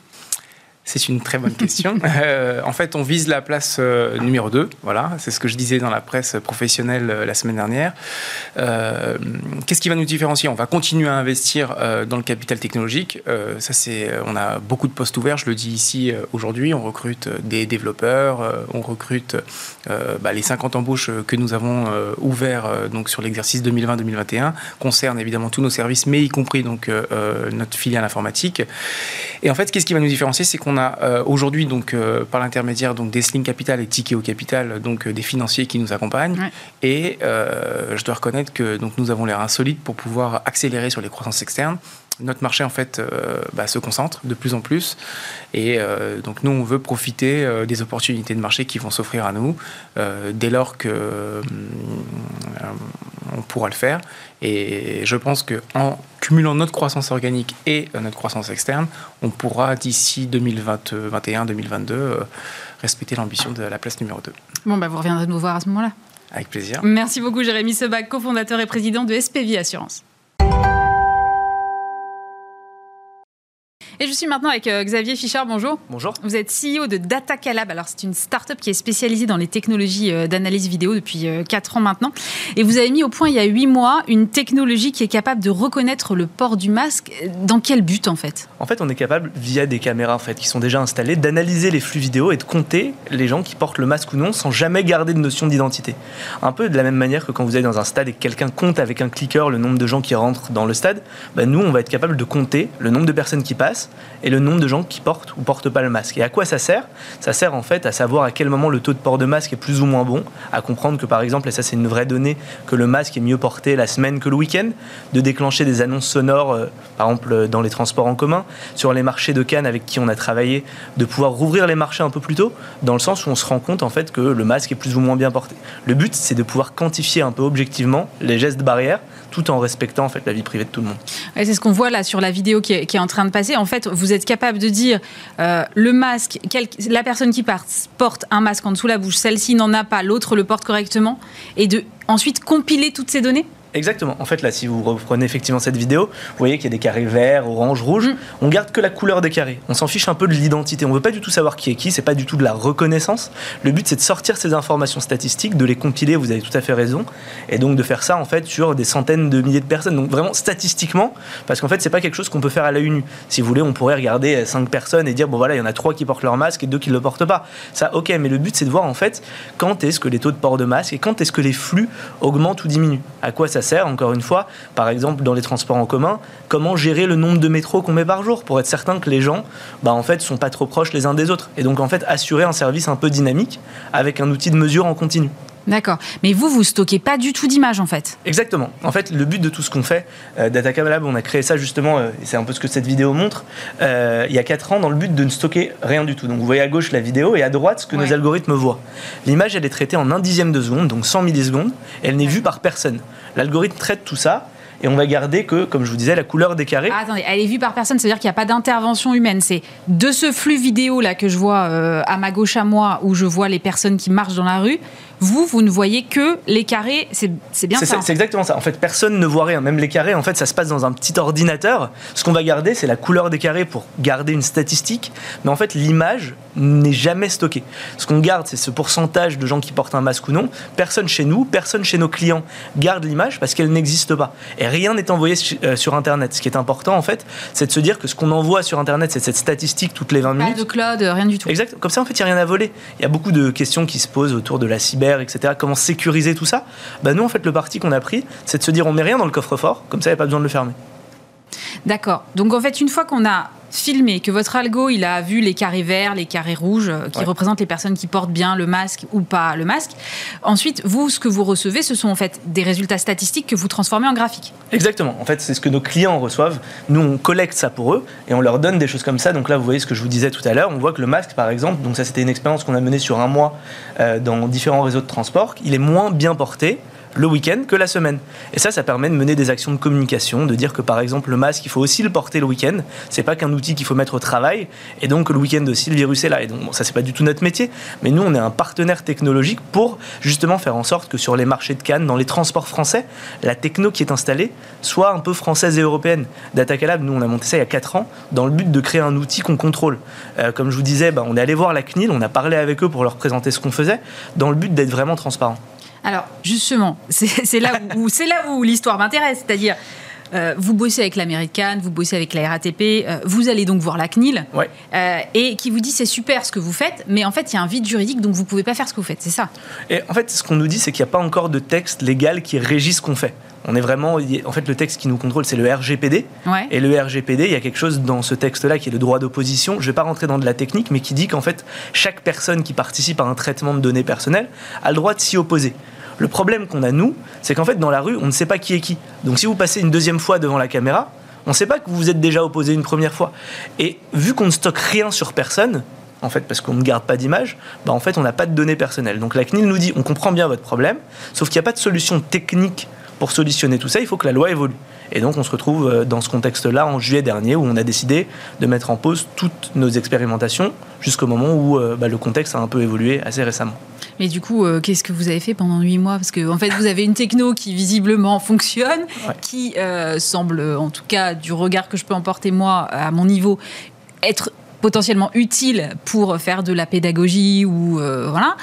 C'est une très bonne question. [laughs] Euh, en fait, on vise la place euh, numéro 2. Voilà, c'est ce que je disais dans la presse professionnelle euh, la semaine dernière. Qu'est-ce qui va nous différencier? On va continuer à investir dans le capital technologique. Ça, c'est, on a beaucoup de postes ouverts. Je le dis ici aujourd'hui. On recrute des développeurs. on recrute bah, les 50 embauches que nous avons ouverts euh, donc sur l'exercice 2020-2021 concernent évidemment tous nos services, mais y compris donc notre filiale informatique. Et en fait, qu'est-ce qui va nous différencier, c'est qu'on a euh, aujourd'hui donc euh, par l'intermédiaire donc des Sling Capital et Tikeo Capital donc euh, des financiers qui nous accompagnent. Ouais. Et je dois reconnaître que donc nous avons l'air insolite pour pouvoir accélérer sur les croissances externes. Notre marché en fait bah, se concentre de plus en plus et donc nous on veut profiter des opportunités de marché qui vont s'offrir à nous dès lors que on pourra le faire et je pense que en cumulant notre croissance organique et euh, notre croissance externe, on pourra d'ici 2021-2022 euh, respecter l'ambition de la place numéro 2. Bon, bah, vous reviendrez nous voir à ce moment-là. Avec plaisir. Merci beaucoup, Jérémy Sebac, cofondateur et président de SPV Assurance. Et je suis maintenant avec euh, Xavier Fischer. Bonjour. Bonjour. Vous êtes CEO de DataCalab. Alors, c'est une start-up qui est spécialisée dans les technologies euh, d'analyse vidéo depuis 4 ans maintenant. Et vous avez mis au point il y a 8 mois une technologie qui est capable de reconnaître le port du masque. Dans quel but, en fait? En fait, on est capable, via des caméras en fait, qui sont déjà installées, d'analyser les flux vidéo et de compter les gens qui portent le masque ou non sans jamais garder de notion d'identité. Un peu de la même manière que quand vous allez dans un stade et que quelqu'un compte avec un clicker le nombre de gens qui rentrent dans le stade, bah, nous, on va être capable de compter le nombre de personnes qui passent et le nombre de gens qui portent ou portent pas le masque. Et à quoi ça sert? Ça sert en fait à savoir à quel moment le taux de port de masque est plus ou moins bon, à comprendre que par exemple, et ça c'est une vraie donnée, que le masque est mieux porté la semaine que le week-end, de déclencher des annonces sonores, euh, par exemple euh, dans les transports en commun, sur les marchés de Cannes avec qui on a travaillé, de pouvoir rouvrir les marchés un peu plus tôt, dans le sens où on se rend compte en fait que le masque est plus ou moins bien porté. Le but c'est de pouvoir quantifier un peu objectivement les gestes barrières, tout en respectant en fait la vie privée de tout le monde. C'est ce qu'on voit là sur la vidéo qui est, en train de passer. En fait, vous êtes capable de dire euh, le masque, la personne qui part, porte un masque en dessous la bouche, celle-ci n'en a pas, l'autre le porte correctement, et de ensuite compiler toutes ces données Exactement. En fait, là, si vous reprenez effectivement cette vidéo, vous voyez qu'il y a des carrés verts, orange, rouge. Mm. On garde que la couleur des carrés. On s'en fiche un peu de l'identité. On veut pas du tout savoir qui est qui. C'est pas du tout de la reconnaissance. Le but, c'est de sortir ces informations statistiques, de les compiler. Vous avez tout à fait raison. Et donc de faire ça en fait sur des centaines de milliers de personnes. Donc vraiment statistiquement, parce qu'en fait, c'est pas quelque chose qu'on peut faire à l'œil nu. Si vous voulez, on pourrait regarder cinq personnes et dire bon voilà, il y en a trois qui portent leur masque et deux qui le portent pas. Ça, ok. Mais le but, c'est de voir en fait quand est-ce que les taux de port de masque et quand est-ce que les flux augmentent ou diminuent. À quoi ça sert Encore une fois, par exemple dans les transports en commun, comment gérer le nombre de métros qu'on met par jour pour être certain que les gens, bah en fait, sont pas trop proches les uns des autres. Et donc en fait, assurer un service un peu dynamique avec un outil de mesure en continu. D'accord. Mais vous, vous stockez pas du tout d'images en fait. Exactement. En fait, le but de tout ce qu'on fait, euh, Datacam Lab, on a créé ça justement, euh, et c'est un peu ce que cette vidéo montre, euh, il y a 4 ans, dans le but de ne stocker rien du tout. Donc vous voyez à gauche la vidéo et à droite ce que Ouais. nos algorithmes voient. L'image, elle est traitée en un dixième de seconde, donc 100 millisecondes, et elle n'est vue par personne. L'algorithme traite tout ça, et on va garder que, comme je vous disais, la couleur des carrés. Ah, attendez, elle est vue par personne, c'est-à-dire qu'il n'y a pas d'intervention humaine. C'est de ce flux vidéo là que je vois euh, à ma gauche à moi, où je vois les personnes qui marchent dans la rue. Vous, vous ne voyez que les carrés, c'est bien ça. C'est exactement ça. En fait, personne ne voit rien. Même les carrés, en fait, ça se passe dans un petit ordinateur. Ce qu'on va garder, c'est la couleur des carrés pour garder une statistique. Mais en fait, l'image n'est jamais stockée. Ce qu'on garde, c'est ce pourcentage de gens qui portent un masque ou non. Personne chez nous, personne chez nos clients garde l'image parce qu'elle n'existe pas. Et rien n'est envoyé euh, sur Internet. Ce qui est important, en fait, c'est de se dire que ce qu'on envoie sur Internet, c'est cette statistique toutes les 20 minutes. Pas de cloud, rien du tout. Exact. Comme ça, en fait, il n'y a rien à voler. Il y a beaucoup de questions qui se posent autour de la cyber etc. Comment sécuriser tout ça? Bah Nous, en fait, le parti qu'on a pris, c'est de se dire on met rien dans le coffre-fort, comme ça, il n'y a pas besoin de le fermer. D'accord. Donc en fait, une fois qu'on a filmé, que votre algo il a vu les carrés verts, les carrés rouges, euh, qui représentent les personnes qui portent bien le masque ou pas le masque, ensuite, vous, ce que vous recevez, ce sont en fait des résultats statistiques que vous transformez en graphique. Exactement. En fait, c'est ce que nos clients reçoivent. Nous, on collecte ça pour eux et on leur donne des choses comme ça. Donc là, vous voyez ce que je vous disais tout à l'heure. On voit que le masque, par exemple, donc ça, c'était une expérience qu'on a menée sur un mois euh, dans différents réseaux de transport, il est moins bien porté le week-end que la semaine. Et ça, ça permet de mener des actions de communication, de dire que par exemple le masque, il faut aussi le porter le week-end. C'est pas qu'un outil qu'il faut mettre au travail. Et donc le week-end aussi, le virus est là. Et donc ça, c'est pas du tout notre métier. Mais nous, on est un partenaire technologique pour justement faire en sorte que sur les marchés de Cannes, dans les transports français, la techno qui est installée soit un peu française et européenne. Datacalab, nous, on a monté ça il y a 4 ans dans le but de créer un outil qu'on contrôle. Euh, comme je vous disais, bah, on est allé voir la CNIL, on a parlé avec eux pour leur présenter ce qu'on faisait, dans le but d'être vraiment transparent. Alors, justement, [laughs] c'est là où, là où l'histoire m'intéresse, c'est-à-dire. Euh, vous bossez avec l'American, vous bossez avec la RATP, euh, vous allez donc voir la CNIL, euh, et qui vous dit c'est super ce que vous faites, mais en fait il y a un vide juridique donc vous pouvez pas faire ce que vous faites, c'est ça? Et en fait ce qu'on nous dit c'est qu'il n'y a pas encore de texte légal qui régit ce qu'on fait. On est vraiment, en fait, le texte qui nous contrôle, c'est le RGPD. Et le RGPD, il y a quelque chose dans ce texte-là qui est le droit d'opposition. Je ne vais pas rentrer dans de la technique, mais qui dit qu'en fait, chaque personne qui participe à un traitement de données personnelles a le droit de s'y opposer. Le problème qu'on a, nous, c'est qu'en fait, dans la rue, on ne sait pas qui est qui. Donc si vous passez une deuxième fois devant la caméra, on ne sait pas que vous vous êtes déjà opposé une première fois. Et vu qu'on ne stocke rien sur personne, en fait, parce qu'on ne garde pas d'image, bah en fait, on n'a pas de données personnelles. Donc la CNIL nous dit, on comprend bien votre problème, sauf qu'il n'y a pas de solution technique pour solutionner tout ça, il faut que la loi évolue. Et donc on se retrouve euh, dans ce contexte-là en juillet dernier où on a décidé de mettre en pause toutes nos expérimentations jusqu'au moment où euh, bah, le contexte a un peu évolué assez récemment. Mais du coup, euh, qu'est-ce que vous avez fait pendant huit mois? Parce que en fait, vous avez une techno qui visiblement fonctionne, qui semble, en tout cas, du regard que je peux emporter moi à mon niveau, être potentiellement utile pour faire de la pédagogie ou voilà.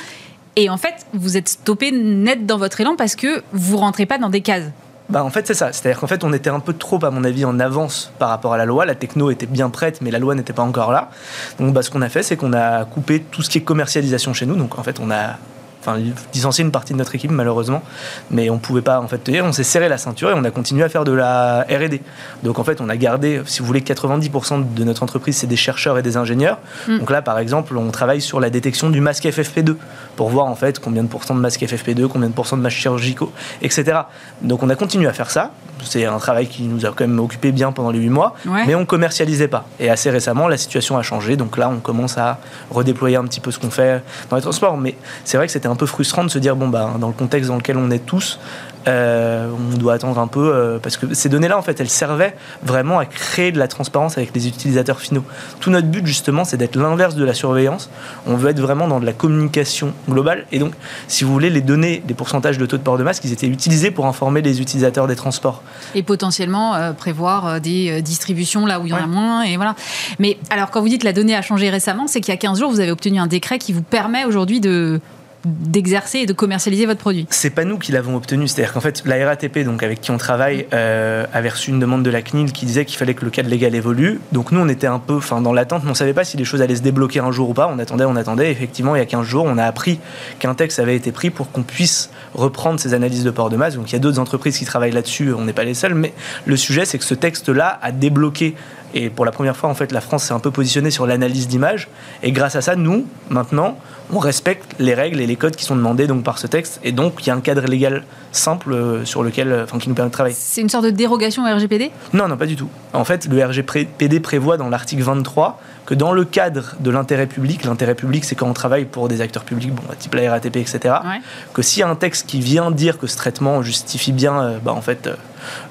Et en fait, vous êtes stoppé net dans votre élan parce que vous rentrez pas dans des cases. Bah en fait c'est ça, c'est-à-dire qu'en fait on était un peu trop à mon avis en avance par rapport à la loi, la techno était bien prête mais la loi n'était pas encore là. Donc bah, ce qu'on a fait c'est qu'on a coupé tout ce qui est commercialisation chez nous, donc en fait on a enfin licencié une partie de notre équipe malheureusement, mais on pouvait pas en fait tenir. On s'est serré la ceinture et on a continué à faire de la R&D. Donc en fait, on a gardé, si vous voulez, 90% de notre entreprise, c'est des chercheurs et des ingénieurs. Mm. Donc là, par exemple, on travaille sur la détection du masque FFP2 pour voir en fait combien de pourcents de masques FFP2, combien de pourcents de masques chirurgicaux, etc. Donc on a continué à faire ça. C'est un travail qui nous a quand même occupé bien pendant les 8 mois, mais on commercialisait pas. Et assez récemment, la situation a changé. Donc là, on commence à redéployer un petit peu ce qu'on fait dans les transports. Mais c'est vrai que c'était un peu frustrant de se dire bon bah dans le contexte dans lequel on est tous, euh, on doit attendre un peu euh, parce que ces données-là, en fait, elles servaient vraiment à créer de la transparence avec les utilisateurs finaux. Tout notre but, justement, c'est d'être l'inverse de la surveillance. On veut être vraiment dans de la communication globale. Et donc, si vous voulez, les données, les pourcentages de taux de port de masque, ils étaient utilisés pour informer les utilisateurs des transports. Et potentiellement euh, prévoir des distributions là où il y en a moins. Et voilà. Mais alors, quand vous dites que la donnée a changé récemment, c'est qu'il y a 15 jours, vous avez obtenu un décret qui vous permet aujourd'hui de d'exercer et de commercialiser votre produit C'est pas nous qui l'avons obtenu, c'est-à-dire qu'en fait la RATP, donc avec qui on travaille, euh, avait reçu une demande de la CNIL qui disait qu'il fallait que le cadre légal évolue. Donc nous on était un peu, enfin dans l'attente, mais on savait pas si les choses allaient se débloquer un jour ou pas. On attendait, on attendait. Effectivement, il y a 15 jours, on a appris qu'un texte avait été pris pour qu'on puisse reprendre ces analyses de port de masse. Donc il y a d'autres entreprises qui travaillent là-dessus, on n'est pas les seuls, mais le sujet c'est que ce texte-là a débloqué Et pour la première fois, en fait, la France s'est un peu positionnée sur l'analyse d'images. Et grâce à ça, nous, maintenant, on respecte les règles et les codes qui sont demandés donc par ce texte. Et donc, il y a un cadre légal simple euh, sur lequel, euh, enfin, qui nous permet de travailler. C'est une sorte de dérogation au RGPD Non, non, pas du tout. En fait, le RGPD prévoit dans l'article 23 que dans le cadre de l'intérêt public, l'intérêt public, c'est quand on travaille pour des acteurs publics, bon, type la RATP, etc., Ouais. que s'il y a un texte qui vient dire que ce traitement justifie bien, euh, bah, en fait,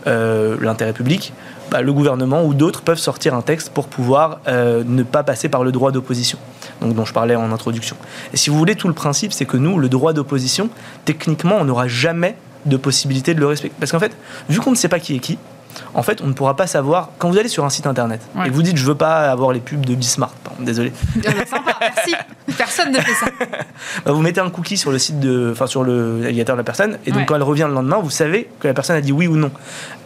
euh, l'intérêt public, bah, le gouvernement ou d'autres peuvent sortir un texte pour pouvoir euh, ne pas passer par le droit d'opposition, donc dont je parlais en introduction. Et si vous voulez, tout le principe, c'est que nous, le droit d'opposition, techniquement, on n'aura jamais de possibilité de le respecter. Parce qu'en fait, vu qu'on ne sait pas qui est qui, en fait, on ne pourra pas savoir. Quand vous allez sur un site internet Ouais. et que vous dites je veux pas avoir les pubs de Bismarck, pardon, désolé, [laughs] Sympa, merci. Personne ne fait ça. [laughs] bah, vous mettez un cookie sur le site de, enfin sur le navigateur de la personne, et donc Ouais. quand elle revient le lendemain, vous savez que la personne a dit oui ou non.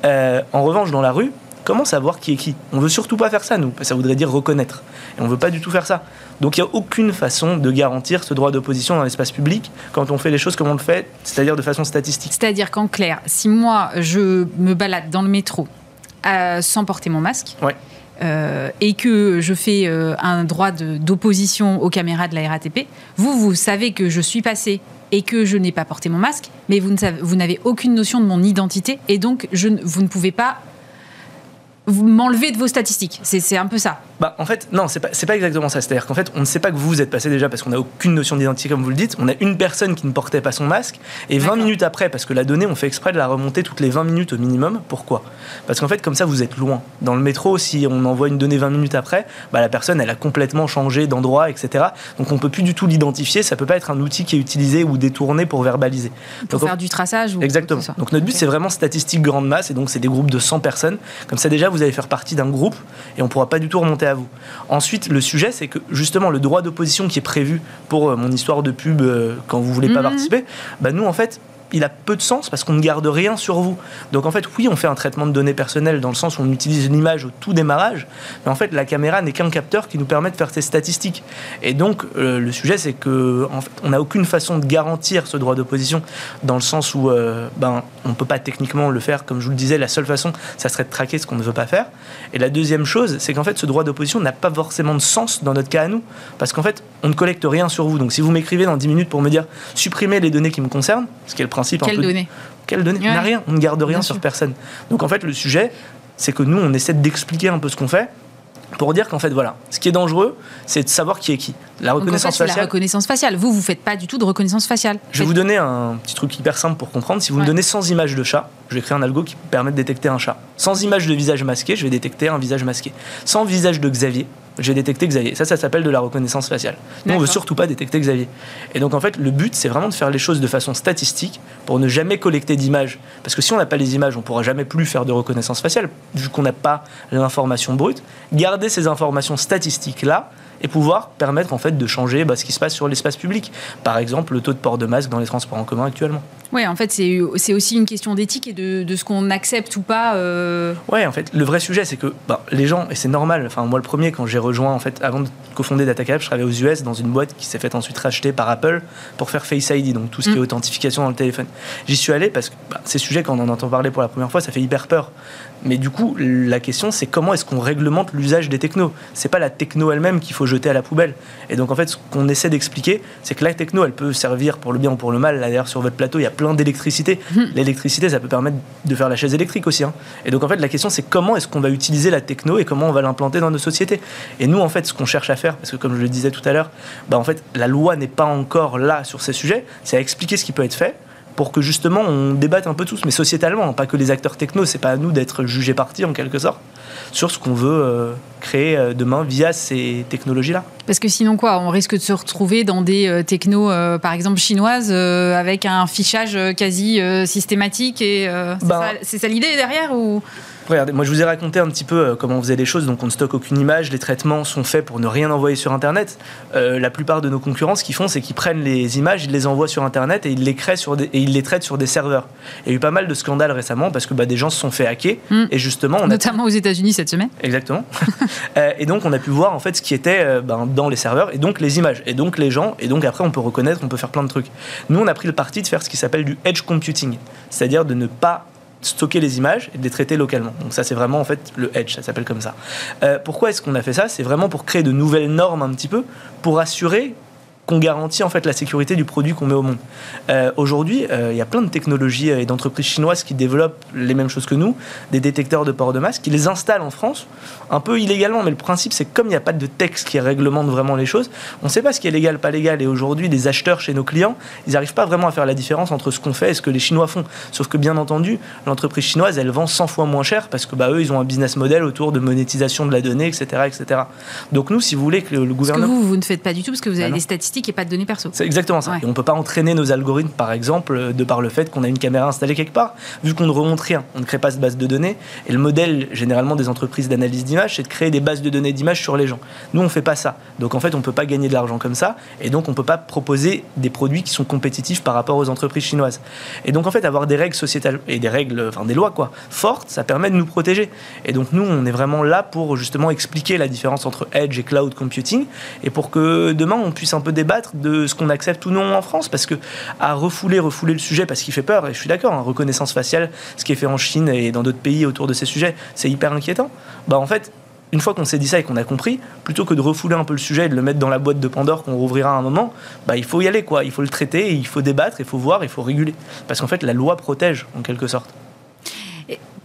Euh, en revanche, dans la rue, comment savoir qui est qui? On veut surtout pas faire ça, nous. Ça voudrait dire reconnaître, et on veut pas du tout faire ça. Donc il n'y a aucune façon de garantir ce droit d'opposition dans l'espace public quand on fait les choses comme on le fait, c'est-à-dire de façon statistique. C'est-à-dire qu'en clair, si moi je me balade dans le métro euh, sans porter mon masque, Ouais. euh, et que je fais euh, un droit d'opposition aux caméras de la RATP, vous, vous savez que je suis passé et que je n'ai pas porté mon masque, mais vous n'avez aucune notion de mon identité et donc je, vous ne pouvez pas vous m'enlever de vos statistiques. C'est un peu ça. Bah, en fait, non, c'est pas, pas exactement ça. C'est-à-dire qu'en fait, on ne sait pas que vous vous êtes passé déjà parce qu'on n'a aucune notion d'identité, comme vous le dites. On a une personne qui ne portait pas son masque, et 20 D'accord. minutes après, parce que la donnée, on fait exprès de la remonter toutes les 20 minutes au minimum. Pourquoi? Parce qu'en fait, comme ça, vous êtes loin. Dans le métro, si on envoie une donnée 20 minutes après, bah, la personne, elle a complètement changé d'endroit, etc. Donc on peut plus du tout l'identifier. Ça peut pas être un outil qui est utilisé ou détourné pour verbaliser. Pour Donc, faire du traçage ou Exactement. Donc notre but c'est vraiment statistique grande masse et donc c'est des groupes de 100 personnes. Comme ça déjà vous allez faire partie d'un groupe et on pourra pas du tout remonter à vous. Ensuite le sujet c'est que justement le droit d'opposition qui est prévu pour euh, mon histoire de pub euh, quand vous voulez pas Mhm. participer, bah nous en fait il a peu de sens parce qu'on ne garde rien sur vous. Donc en fait, oui, on fait un traitement de données personnelles dans le sens où on utilise une image au tout démarrage, mais en fait, la caméra n'est qu'un capteur qui nous permet de faire ces statistiques. Et donc, euh, le sujet, c'est que on n'a aucune façon de garantir ce droit d'opposition dans le sens où, euh, ben, on peut pas techniquement le faire. Comme je vous le disais, la seule façon, ça serait de traquer ce qu'on ne veut pas faire. Et la deuxième chose, c'est qu'en fait, ce droit d'opposition n'a pas forcément de sens dans notre cas à nous, parce qu'en fait, on ne collecte rien sur vous. Donc, si vous m'écrivez dans 10 minutes pour me dire supprimez les données qui me concernent, ce qui est le principe un Quelles peu de- données quelle donnée Ouais. On n'a rien, on ne garde rien Bien sur sûr. personne. Donc en fait, le sujet, c'est que nous, on essaie d'expliquer un peu ce qu'on fait pour dire qu'en fait, voilà, ce qui est dangereux, c'est de savoir qui est qui. La Donc, en fait, reconnaissance c'est la faciale. reconnaissance faciale. Vous, vous faites pas du tout de reconnaissance faciale. Je vais vous donner un petit truc hyper simple pour comprendre. Si vous Ouais. me donnez 100 images de chat, je vais créer un algo qui permet de détecter un chat. Sans image de visage masqué, je vais détecter un visage masqué. Sans visage de Xavier, je vais détecter Xavier. Ça, ça s'appelle de la reconnaissance faciale. Nous, on veut surtout pas détecter Xavier. Et donc, en fait, le but, c'est vraiment de faire les choses de façon statistique pour ne jamais collecter d'images. Parce que si on n'a pas les images, on pourra jamais plus faire de reconnaissance faciale, vu qu'on n'a pas l'information brute. Garder ces informations statistiques-là et pouvoir permettre en fait de changer bah, ce qui se passe sur l'espace public. Par exemple, le taux de port de masque dans les transports en commun actuellement. Oui, en fait, c'est aussi une question d'éthique et de, de ce qu'on accepte ou pas. euh, Ouais, en fait, le vrai sujet, c'est que bah, les gens, et c'est normal, enfin, moi le premier, quand j'ai rejoint, en fait, avant de cofonder DataCap, je travaillais aux US dans une boîte qui s'est fait ensuite racheter par Apple pour faire Face ID, donc tout ce qui est Mm. authentification dans le téléphone. J'y suis allé parce que bah, ces sujets, quand on en entend parler pour la première fois, ça fait hyper peur. Mais du coup, la question, c'est comment est-ce qu'on réglemente l'usage des technos? C'est pas la techno elle-même qu'il faut jeter à la poubelle. Et donc, en fait, ce qu'on essaie d'expliquer, c'est que la techno, elle peut servir pour le bien ou pour le mal. Là, D'ailleurs, sur votre plateau, il y a plein d'électricité. L'électricité, ça peut permettre de faire la chaise électrique aussi. hein. Et donc, en fait, la question, c'est comment est-ce qu'on va utiliser la techno et comment on va l'implanter dans nos sociétés? Et nous, en fait, ce qu'on cherche à faire, parce que comme je le disais tout à l'heure, bah, en fait, la loi n'est pas encore là sur ces sujets, c'est à expliquer ce qui peut être fait pour que justement on débatte un peu tous, mais sociétalement, pas que les acteurs techno, c'est pas à nous d'être jugés partis en quelque sorte, sur ce qu'on veut euh, créer euh, demain via ces technologies-là. Parce que sinon, quoi, on risque de se retrouver dans des euh, technos, euh, par exemple chinoises, euh, avec un fichage quasi euh, systématique. Et c'est Bah. ça, ça l'idée derrière ou? Regardez, moi je vous ai raconté un petit peu euh, comment on faisait les choses, donc on ne stocke aucune image, les traitements sont faits pour ne rien envoyer sur Internet. Euh, la plupart de nos concurrents, ce qu'ils font, c'est qu'ils prennent les images, ils les envoient sur Internet et ils les créent sur des, et ils les traitent sur des serveurs. Il y a eu pas mal de scandales récemment parce que bah, des gens se sont fait hacker Mm. et justement on a notamment aux États-Unis cette semaine. Exactement. [laughs] [laughs] Euh, et donc on a pu voir en fait ce qui était ben, dans les serveurs et donc les images et donc les gens et donc après on peut reconnaître, on peut faire plein de trucs. Nous on a pris le parti de faire ce qui s'appelle du edge computing, c'est-à-dire de ne pas stocker les images et de les traiter localement. Donc ça c'est vraiment en fait le edge, ça s'appelle comme ça. Euh, pourquoi est-ce qu'on a fait ça? C'est vraiment pour créer de nouvelles normes un petit peu, pour assurer qu'on garantit en fait la sécurité du produit qu'on met au monde. Euh, aujourd'hui, euh, il y a plein de technologies et d'entreprises chinoises qui développent les mêmes choses que nous, des détecteurs de port de masque, qui les installent en France, un peu illégalement, mais le principe c'est que comme il n'y a pas de texte qui réglemente vraiment les choses, on ne sait pas ce qui est légal, pas légal, et aujourd'hui des acheteurs chez nos clients, ils n'arrivent pas vraiment à faire la différence entre ce qu'on fait et ce que les Chinois font. Sauf que bien entendu, l'entreprise chinoise, elle vend 100 fois moins cher parce que bah, eux, ils ont un business model autour de monétisation de la donnée, etc. etc. Donc nous, si vous voulez que le, gouvernement... Que vous, vous ne faites pas du tout parce que vous avez bah des statistiques et pas de données perso. C'est exactement ça. Et on ne peut pas entraîner nos algorithmes, par exemple, de par le fait qu'on a une caméra installée quelque part. Vu qu'on ne remonte rien, on ne crée pas cette base de données. Et le modèle, généralement, des entreprises d'analyse d'images, c'est de créer des bases de données d'images sur les gens. Nous, on ne fait pas ça. Donc, en fait, on ne peut pas gagner de l'argent comme ça. Et donc, on ne peut pas proposer des produits qui sont compétitifs par rapport aux entreprises chinoises. Et donc, en fait, avoir des règles sociétales et des règles, enfin des lois, quoi, fortes, ça permet de nous protéger. Et donc, nous, on est vraiment là pour justement expliquer la différence entre edge et cloud computing et pour que demain, on puisse un peu débattre de ce qu'on accepte ou non en France, parce que à refouler, refouler le sujet parce qu'il fait peur, et je suis d'accord, hein, reconnaissance faciale, ce qui est fait en Chine et dans d'autres pays autour de ces sujets, c'est hyper inquiétant. Bah en fait, une fois qu'on s'est dit ça et qu'on a compris, plutôt que de refouler un peu le sujet et de le mettre dans la boîte de Pandore qu'on rouvrira à un moment, bah, il faut y aller, quoi. Il faut le traiter, il faut débattre, il faut voir, il faut réguler. Parce qu'en fait, la loi protège, en quelque sorte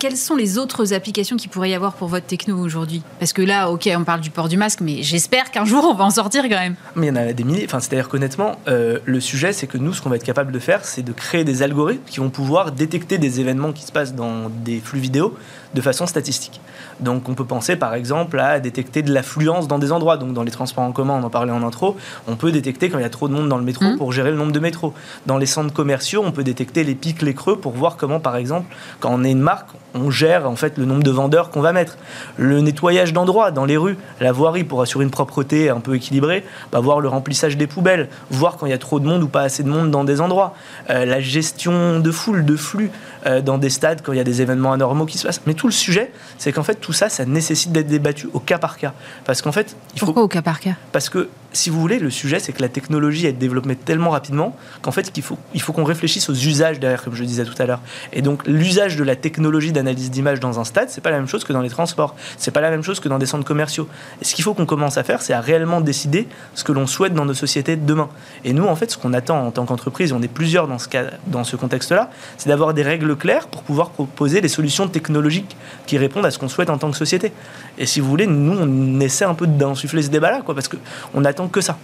quelles sont les autres applications qui pourrait y avoir pour votre techno aujourd'hui Parce que là, ok, on parle du port du masque, mais j'espère qu'un jour on va en sortir quand même. Mais il y en a des milliers. C'est-à-dire qu'honnêtement, euh, le sujet, c'est que nous, ce qu'on va être capable de faire, c'est de créer des algorithmes qui vont pouvoir détecter des événements qui se passent dans des flux vidéo de façon statistique. Donc on peut penser par exemple à détecter de l'affluence dans des endroits. Donc dans les transports en commun, on en parlait en intro, on peut détecter quand il y a trop de monde dans le métro mmh. pour gérer le nombre de métros. Dans les centres commerciaux, on peut détecter les pics, les creux pour voir comment par exemple, quand on est une marque, on gère en fait le nombre de vendeurs qu'on va mettre. Le nettoyage d'endroits dans les rues, la voirie pour assurer une propreté un peu équilibrée, bah, voir le remplissage des poubelles, voir quand il y a trop de monde ou pas assez de monde dans des endroits. Euh, la gestion de foule, de flux euh, dans des stades quand il y a des événements anormaux qui se passent. Mais tout le sujet, c'est qu'en fait tout ça, ça nécessite d'être débattu au cas par cas. Parce qu'en fait, il faut... Pourquoi au cas par cas? Parce que si vous voulez, le sujet, c'est que la technologie est développée tellement rapidement qu'en fait, il faut, qu'on réfléchisse aux usages derrière, comme je disais tout à l'heure. Et donc, l'usage de la technologie d'analyse d'image dans un stade, c'est pas la même chose que dans les transports. C'est pas la même chose que dans des centres commerciaux. Et ce qu'il faut qu'on commence à faire, c'est à réellement décider ce que l'on souhaite dans nos sociétés de demain. Et nous, en fait, ce qu'on attend en tant qu'entreprise, on est plusieurs dans ce, cas, dans ce contexte-là, c'est d'avoir des règles claires pour pouvoir proposer des solutions technologiques qui répondent à ce qu'on souhaite en tant que société. Et si vous voulez, nous, on essaie un peu d'insuffler ce débat-là, quoi, parce qu'on attend que ça.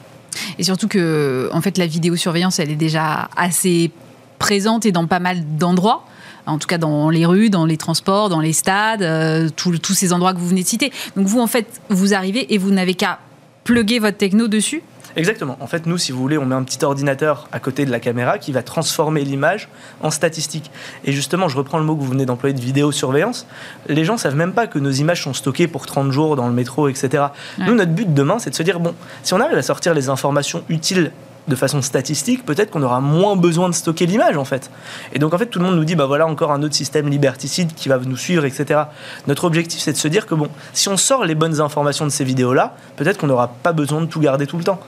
Et surtout que, en fait, la vidéosurveillance, elle est déjà assez présente et dans pas mal d'endroits en tout cas dans les rues, dans les transports, dans les stades, euh, tous ces endroits que vous venez de citer. Donc vous, en fait, vous arrivez et vous n'avez qu'à plugger votre techno dessus Exactement. En fait, nous, si vous voulez, on met un petit ordinateur à côté de la caméra qui va transformer l'image en statistique. Et justement, je reprends le mot que vous venez d'employer de vidéosurveillance. Les gens savent même pas que nos images sont stockées pour 30 jours dans le métro, etc. Nous, notre but demain, c'est de se dire, bon, si on arrive à sortir les informations utiles de façon statistique, peut-être qu'on aura moins besoin de stocker l'image en fait. Et donc en fait tout le monde nous dit bah voilà encore un autre système liberticide qui va nous suivre, etc. Notre objectif c'est de se dire que bon, si on sort les bonnes informations de ces vidéos là, peut-être qu'on n'aura pas besoin de tout garder tout le temps.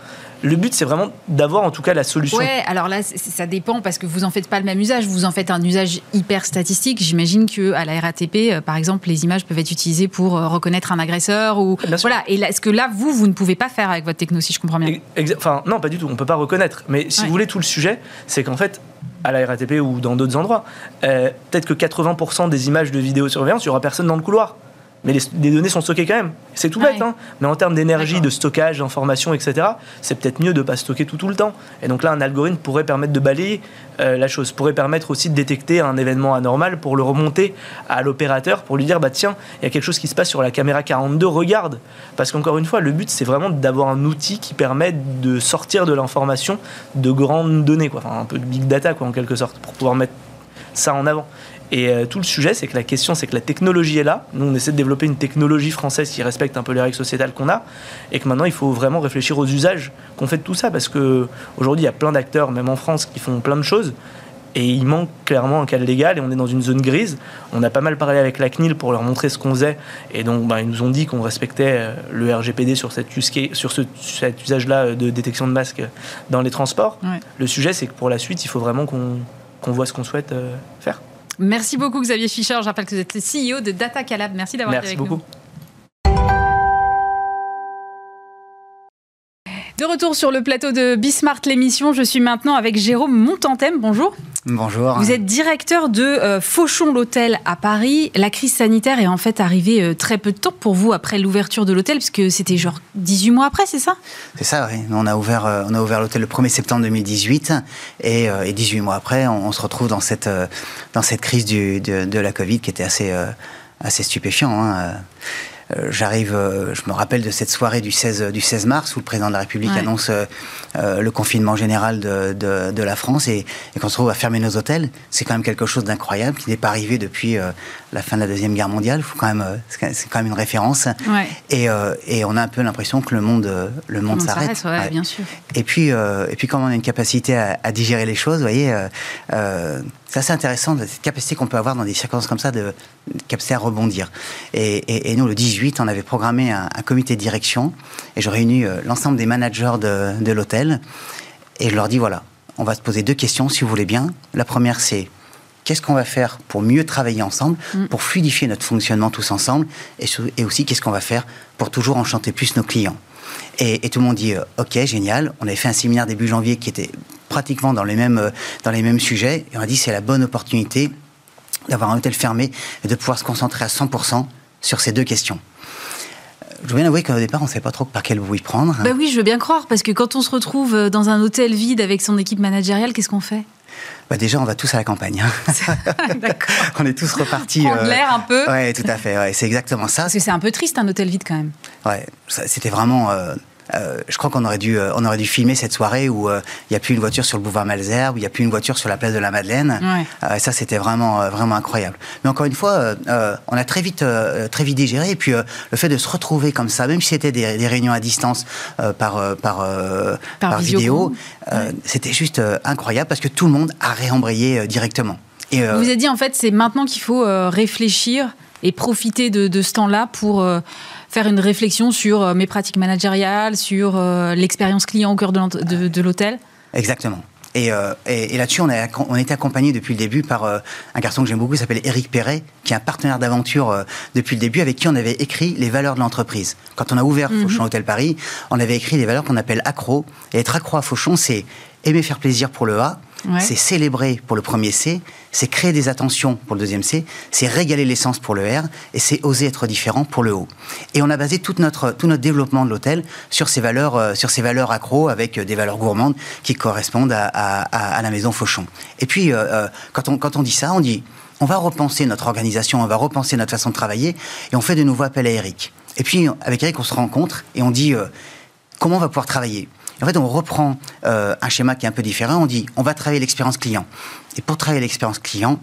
Le but, c'est vraiment d'avoir en tout cas la solution. Ouais, alors là, ça dépend parce que vous en faites pas le même usage. Vous en faites un usage hyper statistique. J'imagine que à la RATP, euh, par exemple, les images peuvent être utilisées pour euh, reconnaître un agresseur ou voilà. Et est-ce que là, vous, vous ne pouvez pas faire avec votre techno, si je comprends bien Enfin, non, pas du tout. On peut pas reconnaître. Mais si vous voulez, tout le sujet, c'est qu'en fait, à la RATP ou dans d'autres endroits, euh, peut-être que 80% des images de vidéosurveillance, il y aura personne dans le couloir mais les, données sont stockées quand même. C'est tout bête, hein mais en termes d'énergie, de stockage, d'information, etc., c'est peut-être mieux de ne pas stocker tout tout le temps. Et donc là, un algorithme pourrait permettre de balayer euh, la chose, pourrait permettre aussi de détecter un événement anormal pour le remonter à l'opérateur, pour lui dire, bah tiens, il y a quelque chose qui se passe sur la caméra 42, regarde. Parce qu'encore une fois, le but, c'est vraiment d'avoir un outil qui permet de sortir de l'information de grandes données, quoi. Enfin, un peu de big data, quoi, en quelque sorte, pour pouvoir mettre ça en avant. Et euh, tout le sujet, c'est que la question, c'est que la technologie est là. Nous, on essaie de développer une technologie française qui respecte un peu les règles sociétales qu'on a. Et que maintenant, il faut vraiment réfléchir aux usages qu'on fait de tout ça. Parce qu'aujourd'hui, il y a plein d'acteurs, même en France, qui font plein de choses. Et il manque clairement un cadre légal et on est dans une zone grise. On a pas mal parlé avec la CNIL pour leur montrer ce qu'on faisait. Et donc, bah, ils nous ont dit qu'on respectait euh, le RGPD sur, cette, sur ce, cet usage-là de détection de masques dans les transports. Le sujet, c'est que pour la suite, il faut vraiment qu'on voit ce qu'on souhaite euh, faire. Merci beaucoup Xavier Fischer. Je rappelle que vous êtes le CEO de Data Calab. Merci d'avoir été avec beaucoup. nous. De retour sur le plateau de Bismart, l'émission, je suis maintenant avec Jérôme Montantem. Bonjour. Bonjour. Vous êtes directeur de euh, Fauchon l'hôtel à Paris. La crise sanitaire est en fait arrivée euh, très peu de temps pour vous après l'ouverture de l'hôtel, puisque c'était genre 18 mois après, c'est ça? C'est ça, oui. On a ouvert, euh, on a ouvert l'hôtel le 1er septembre 2018 et, euh, et 18 mois après, on, on se retrouve dans cette, dans cette crise du, de, de la Covid qui était assez, assez stupéfiant. hein. Euh, J'arrive, euh, je me rappelle de cette soirée du 16, du 16 mars où le président de la République Ouais. annonce euh, le confinement général de, de, de la France et, et qu'on se trouve à fermer nos hôtels. C'est quand même quelque chose d'incroyable qui n'est pas arrivé depuis la fin de la Deuxième Guerre mondiale. Faut quand même, c'est quand même- une référence. Ouais. Et, et on a un peu l'impression que le monde, le monde On s'arrête. ouais, bien sûr. Et puis, et puis, comme on a une capacité à, à digérer les choses, vous voyez, c'est assez intéressant cette capacité qu'on peut avoir dans des circonstances comme ça de, de capacité à rebondir. Et, et- et nous, le 18, on avait programmé un, un comité de direction et je réunis euh, l'ensemble des managers de, de l'hôtel et je leur dis voilà, on va se poser deux questions si vous voulez bien. La première, c'est qu'est-ce qu'on va faire pour mieux travailler ensemble, pour fluidifier notre fonctionnement tous ensemble, et, aussi qu'est-ce qu'on va faire pour toujours enchanter plus nos clients. Et, et tout le monde dit euh, ok, génial. On avait fait un séminaire début janvier qui était pratiquement dans les mêmes, euh, dans les mêmes sujets, et on a dit c'est la bonne opportunité d'avoir un hôtel fermé et de pouvoir se concentrer à 100% sur ces deux questions. Je dois bien avouer qu'au départ, on ne savait pas trop par quel bout y prendre. Bah oui, je veux bien croire, parce que quand on se retrouve euh, dans un hôtel vide avec son équipe managériale, qu'est-ce qu'on fait? Bah, déjà, on va tous à la campagne. hein. [laughs] D'accord. [laughs] on est tous repartis. Prendre euh, l'air un peu. Ouais, tout à fait. ouais, c'est exactement ça. Parce que c'est un peu triste un hôtel vide quand même. Ouais, c'était vraiment. euh, euh, je crois qu'on aurait dû, euh, on aurait dû filmer cette soirée où euh, il n'y a plus une voiture sur le boulevard Malzerbe, où il n'y a plus une voiture sur la place de la Madeleine. Ouais. Ça, c'était vraiment, vraiment incroyable. Mais encore une fois, on a très vite, très vite digéré. Et puis, le fait de se retrouver comme ça, même si c'était des, des réunions à distance par, par, Par vidéo, c'était juste incroyable parce que tout le monde a réembrayé directement. Et, Vous avez dit en fait, c'est maintenant qu'il faut réfléchir et profiter de, de ce temps-là pour faire une réflexion sur euh, mes pratiques managériales, sur euh, l'expérience client au cœur de l'hôtel. Exactement. Et, euh, et, et là-dessus, on a, on a été accompagné depuis le début par euh, un garçon que j'aime beaucoup, qui s'appelle Éric Perret, qui est un partenaire d'aventure euh, depuis le début, avec qui on avait écrit les valeurs de l'entreprise. Quand on a ouvert Fauchon Hôtel Paris, on avait écrit les valeurs qu'on appelle accro. Et être accro à Fauchon, c'est aimer faire plaisir pour le A, C'est célébrer pour le premier C, c'est créer des attentions pour le deuxième C, c'est régaler l'essence pour le R, et c'est oser être différent pour le O. Et on a basé toute notre, tout notre développement de l'hôtel sur ces valeurs, euh, sur ces valeurs accro, avec euh, des valeurs gourmandes qui correspondent à, à- à- à la maison Fauchon. Et puis, euh, euh, quand, on, quand on dit ça, on dit, on va repenser notre organisation, on va repenser notre façon de travailler, et on fait de nouveau appel à Eric. Et puis, avec Eric, on se rencontre et on dit, euh, comment on va pouvoir travailler? En fait, on reprend euh, un schéma qui est un peu différent. On dit, on va travailler l'expérience client. Et pour travailler l'expérience client,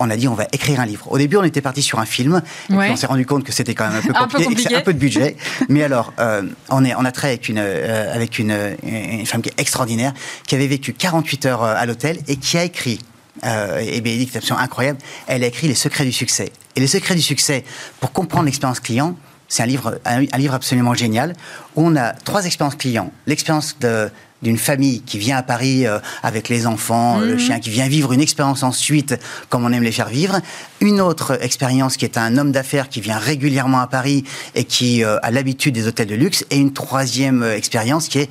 on a dit, on va écrire un livre. Au début, on était parti sur un film. Et Ouais. puis, on s'est rendu compte que c'était quand même un peu [laughs] Un peu compliqué, et [laughs] que c'est compliqué. un peu de budget. Mais alors, euh, on, est, on a travaillé avec, une, euh, avec une, une femme qui est extraordinaire, qui avait vécu 48 heures à l'hôtel et qui a écrit euh, et Bénédicte, absolument incroyable, elle a écrit Les secrets du succès. Et Les secrets du succès, pour comprendre l'expérience client, c'est un livre, un, un livre absolument génial, où on a trois expériences clients. L'expérience d'une famille qui vient à Paris euh, avec les enfants, le chien qui vient vivre une expérience ensuite comme on aime les faire vivre. Une autre expérience qui est un homme d'affaires qui vient régulièrement à Paris et qui euh, a l'habitude des hôtels de luxe. Et une troisième euh, expérience qui est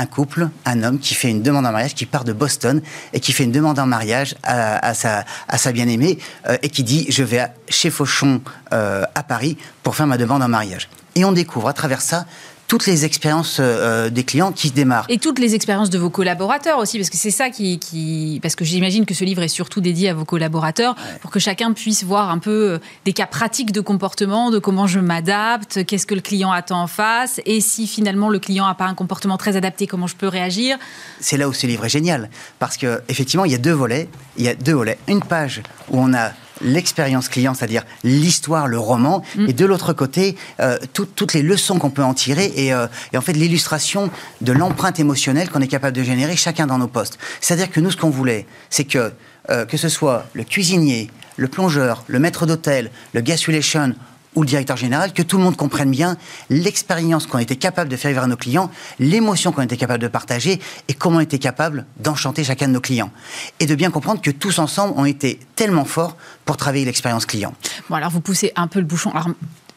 un couple, un homme qui fait une demande en mariage, qui part de Boston et qui fait une demande en mariage à, sa, bien-aimée euh, et qui dit je vais chez Fauchon euh, à Paris pour faire ma demande en mariage. Et on découvre à travers ça toutes les expériences euh, des clients qui se démarrent. Et toutes les expériences de vos collaborateurs aussi, parce que c'est ça qui, qui- Parce que j'imagine que ce livre est surtout dédié à vos collaborateurs, pour que chacun puisse voir un peu euh, des cas pratiques de comportement, de comment je m'adapte, qu'est-ce que le client attend en face, et si finalement le client n'a pas un comportement très adapté, comment je peux réagir. c'est là où ce livre est génial. Parce que effectivement, il y a deux volets. Il y a deux volets. Une page où on a l'expérience client, c'est-à-dire l'histoire, le roman, et de l'autre côté, euh, tout- toutes les leçons qu'on peut en tirer et, euh, et en fait l'illustration de l'empreinte émotionnelle qu'on est capable de générer chacun dans nos postes. C'est-à-dire que nous, ce qu'on voulait, c'est que euh, que ce soit le cuisinier, le plongeur, le maître d'hôtel, le gas relation ou le directeur général, que tout le monde comprenne bien l'expérience qu'on était capable de faire vivre à nos clients, l'émotion qu'on était capable de partager et comment on était capable d'enchanter chacun de nos clients. Et de bien comprendre que tous ensemble, on était tellement forts pour travailler l'expérience client. Bon, alors vous poussez un peu le bouchon. Alors,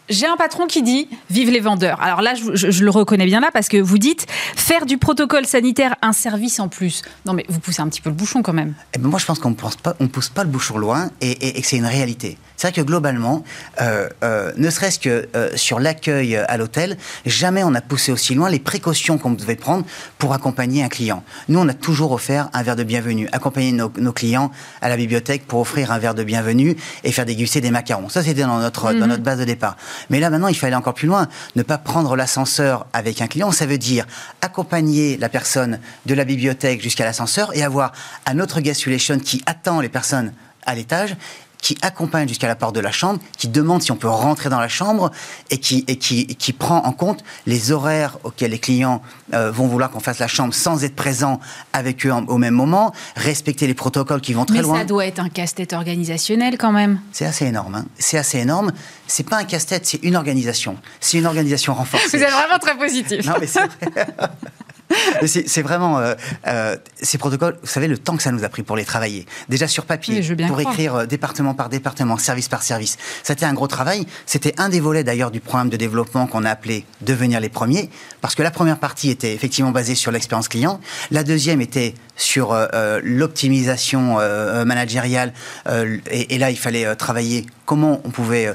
j'ai un patron qui dit vive les vendeurs. Alors là, je, le reconnais bien là parce que vous dites faire du protocole sanitaire un service en plus. Non, mais vous poussez un petit peu le bouchon quand même. Eh ben moi, je pense qu'on ne pousse pas le bouchon loin et, et que c'est une réalité. C'est vrai que globalement, euh, euh, ne serait-ce que euh, sur l'accueil à l'hôtel, jamais on a poussé aussi loin les précautions qu'on devait prendre pour accompagner un client. Nous, on a toujours offert un verre de bienvenue, accompagner nos, clients à la bibliothèque pour offrir un verre de bienvenue et faire déguster des macarons. Ça, c'était dans notre, dans mhm. notre base de départ. Mais là, maintenant, il fallait encore plus loin. Ne pas prendre l'ascenseur avec un client, ça veut dire accompagner la personne de la bibliothèque jusqu'à l'ascenseur et avoir un autre guest relation qui attend les personnes à l'étage qui accompagne jusqu'à la porte de la chambre, qui demande si on peut rentrer dans la chambre et qui, et qui, qui prend en compte les horaires auxquels les clients euh, vont vouloir qu'on fasse la chambre sans être présent avec eux au même moment, respecter les protocoles qui vont très loin. Mais ça doit être un casse-tête organisationnel quand même. C'est assez énorme. Hein. C'est assez énorme. C'est pas un casse-tête, c'est une organisation. C'est une organisation renforcée. [laughs] Vous êtes vraiment très positif. Non, mais c'est [laughs] c'est vraiment euh, euh, ces protocoles. Vous savez le temps que ça nous a pris pour les travailler. Déjà sur papier, pour écrire euh, département par département, service par service. C'était un gros travail. C'était un des volets d'ailleurs du programme de développement qu'on a appelé devenir les premiers, parce que la première partie était effectivement basée sur l'expérience client. La deuxième était sur l'optimisation managériale. Et, et, là, il fallait travailler comment on pouvait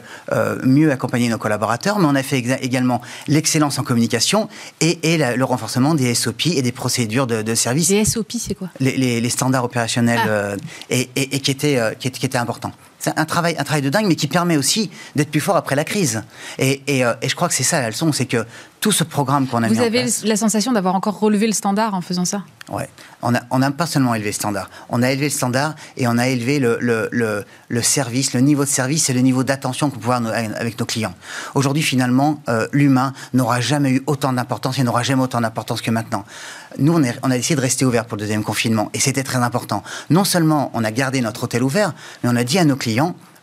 mieux accompagner nos collaborateurs, mais on a fait également l'excellence en communication et, et le renforcement des SO et des procédures de, service. Les SOP, c'est quoi? Les, standards opérationnels ah. euh, et, qui, étaient, euh, qui, qui, importants. C'est un travail, un travail de dingue, mais qui permet aussi d'être plus fort après la crise. Et, euh, je crois que c'est ça la leçon, c'est que tout ce programme qu'on a Vous mis en place... Vous avez la sensation d'avoir encore relevé le standard en faisant ça? Ouais. On n'a on a pas seulement élevé le standard, on a élevé le standard et on a élevé le, le, le, service, le niveau de service et le niveau d'attention qu'on peut avoir avec nos clients. Aujourd'hui, finalement, euh, l'humain n'aura jamais eu autant d'importance et n'aura jamais autant d'importance que maintenant. Nous, on, on a décidé de rester ouvert pour le deuxième confinement et c'était très important. Non seulement on a gardé notre hôtel ouvert, mais on a dit à nos clients,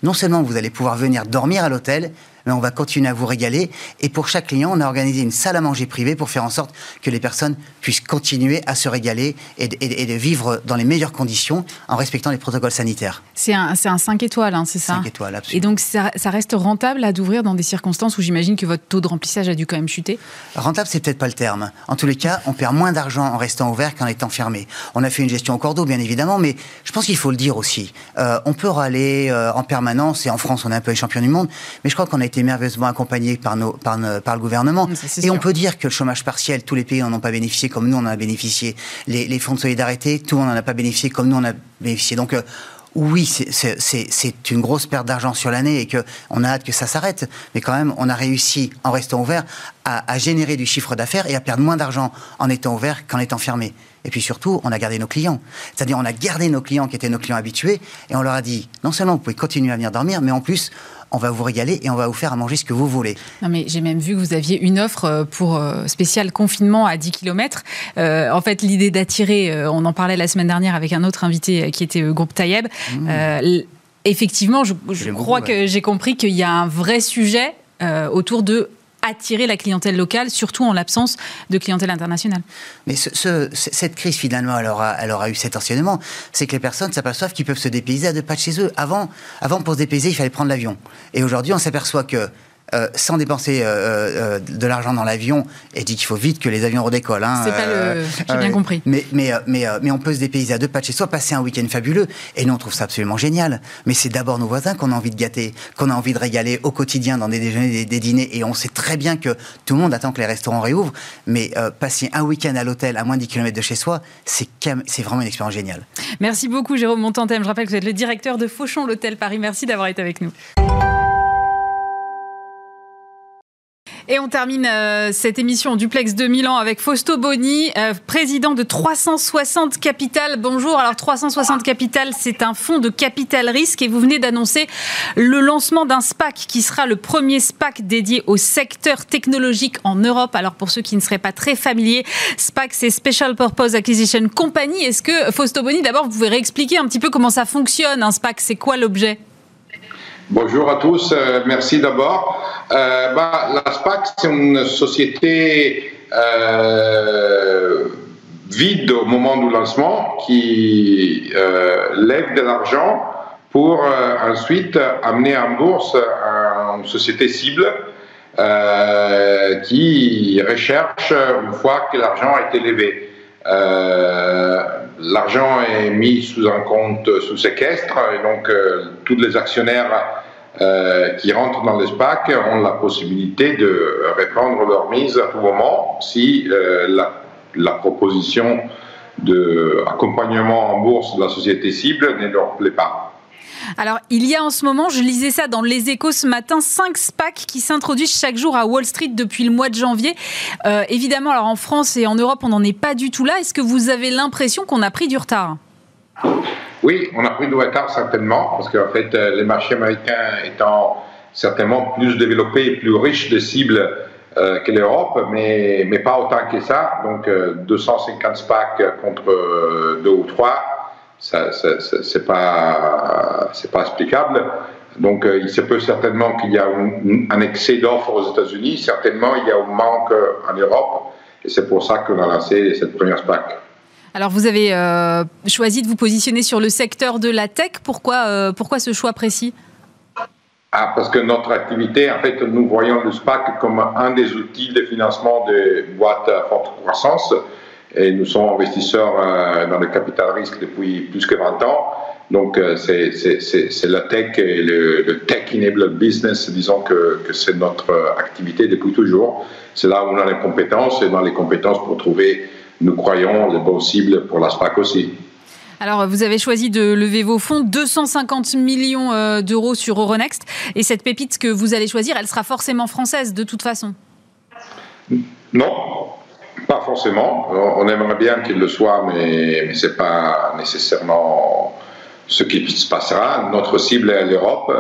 non seulement vous allez pouvoir venir dormir à l'hôtel, on va continuer à vous régaler. Et pour chaque client, on a organisé une salle à manger privée pour faire en sorte que les personnes puissent continuer à se régaler et de, vivre dans les meilleures conditions en respectant les protocoles sanitaires. C'est un, un 5 étoiles, hein, c'est ça 5 étoiles, absolument. Et donc, ça, reste rentable à d'ouvrir dans des circonstances où j'imagine que votre taux de remplissage a dû quand même chuter? Rentable, c'est peut-être pas le terme. En tous les cas, on perd moins d'argent en restant ouvert qu'en étant fermé. On a fait une gestion au cordeau, bien évidemment, mais je pense qu'il faut le dire aussi. Euh, on peut râler euh, en permanence, et en France, on est un peu les champions du monde, mais je crois qu'on a été merveilleusement accompagnés par, nos, par, par le gouvernement. Et on peut dire que le chômage partiel, tous les pays n'en ont pas bénéficié comme nous on en a bénéficié. Les, fonds de solidarité, tout le monde n'en a pas bénéficié comme nous on a bénéficié. Donc, euh, oui, c'est une grosse perte d'argent sur l'année et qu'on a hâte que ça s'arrête. Mais quand même, on a réussi, en restant ouvert, à, à générer du chiffre d'affaires et à perdre moins d'argent en étant ouvert qu'en étant fermé. Et puis surtout, on a gardé nos clients. C'est-à-dire, on a gardé nos clients qui étaient nos clients habitués et on leur a dit, non seulement vous pouvez continuer à venir dormir, mais en plus, on va vous régaler et on va vous faire à manger ce que vous voulez. Non, mais j'ai même vu que vous aviez une offre euh, pour euh, spécial confinement à 10 km. Euh, en fait, l'idée d'attirer, on en parlait la semaine dernière avec un autre invité qui était groupe Tayeb. Mmh. effectivement, je, crois que j'ai compris qu'il y a un vrai sujet autour de attirer la clientèle locale, surtout en l'absence de clientèle internationale. Mais cette crise, finalement, elle aura, elle aura eu cet enseignement, c'est que les personnes s'aperçoivent qu'ils peuvent se dépayser à deux pas de chez eux. Avant, avant, pour se dépayser, il fallait prendre l'avion. Et aujourd'hui, on s'aperçoit que euh, sans dépenser euh, euh, de l'argent dans l'avion et dit qu'il faut vite que les avions redécollent. Hein, c'est pas le. J'ai bien compris. Mais, mais, mais, mais on peut se dépayser à deux pas de chez soi, passer un week-end fabuleux. Et nous, on trouve ça absolument génial. Mais c'est d'abord nos voisins qu'on a envie de gâter, qu'on a envie de régaler au quotidien dans des déjeuners, des, dîners. Et on sait très bien que tout le monde attend que les restaurants réouvrent. Mais passer un week-end à l'hôtel à moins de 10 km de chez soi, c'est vraiment une expérience géniale. Merci beaucoup, Jérôme Montantem. Je rappelle que vous êtes le directeur de Fauchon, l'hôtel Paris. Merci d'avoir été avec nous. Et on termine euh, cette émission Duplex de Milan avec Fausto Boni, euh, président de 360 Capital. Bonjour. Alors 360 Capital, c'est un fonds de capital risque et vous venez d'annoncer le lancement d'un SPAC qui sera le premier SPAC dédié au secteur technologique en Europe. Alors pour ceux qui ne seraient pas très familiers, SPAC c'est Special Purpose Acquisition Company. Est-ce que Fausto Boni, d'abord, vous pouvez réexpliquer un petit peu comment ça fonctionne un SPAC C'est quoi l'objet? Bonjour à tous, euh, merci d'abord. Euh, bah, la SPAC, c'est une société euh, vide au moment du lancement qui lève de l'argent pour ensuite amener en bourse une société cible qui recherche une fois que l'argent a été levé. L'argent est mis sous un compte sous séquestre et donc tous les actionnaires euh, qui rentrent dans les SPAC ont la possibilité de reprendre leur mise à tout moment si euh, la, la, proposition d'accompagnement en bourse de la société cible ne leur plaît pas. Alors, il y a en ce moment, je lisais ça dans Les Échos ce matin, 5 SPAC qui s'introduisent chaque jour à Wall Street depuis le mois de janvier. Euh, évidemment, alors en France et en Europe, on n'en est pas du tout là. Est-ce que vous avez l'impression qu'on a pris du retard? Oui, on a pris du retard certainement, parce qu'en fait, euh, les marchés américains étant certainement plus développés et plus riches de cibles euh, que l'Europe, mais, mais pas autant que ça. Donc, 250 euh, SPAC contre deux ou trois, ça, ça, c'est pas, c'est pas explicable. Donc, il se peut certainement qu'il y a un, excès d'offres aux États-Unis. Certainement, il y a un manque en Europe. Et c'est pour ça qu'on a lancé cette première SPAC. Alors vous avez euh, choisi de vous positionner sur le secteur de la tech. Pourquoi, euh, pourquoi ce choix précis? Ah, parce que notre activité, en fait, nous voyons le SPAC comme un des outils de financement des boîtes à forte croissance. Et nous sommes investisseurs euh, dans le capital risque depuis plus que 20 ans. Donc, c'est la tech et le, tech-enabled business, disons que, que c'est notre activité depuis toujours. C'est là où on a les compétences et dans les compétences pour trouver nous croyons les bonnes cibles pour la SPAC aussi. Alors, vous avez choisi de lever vos fonds, 250 millions euh, d'euros sur Euronext. Et cette pépite que vous allez choisir, elle sera forcément française de toute façon? Non, pas forcément. On aimerait bien qu'il le soit, mais, ce n'est pas nécessairement ce qui se passera. Notre cible est l'Europe.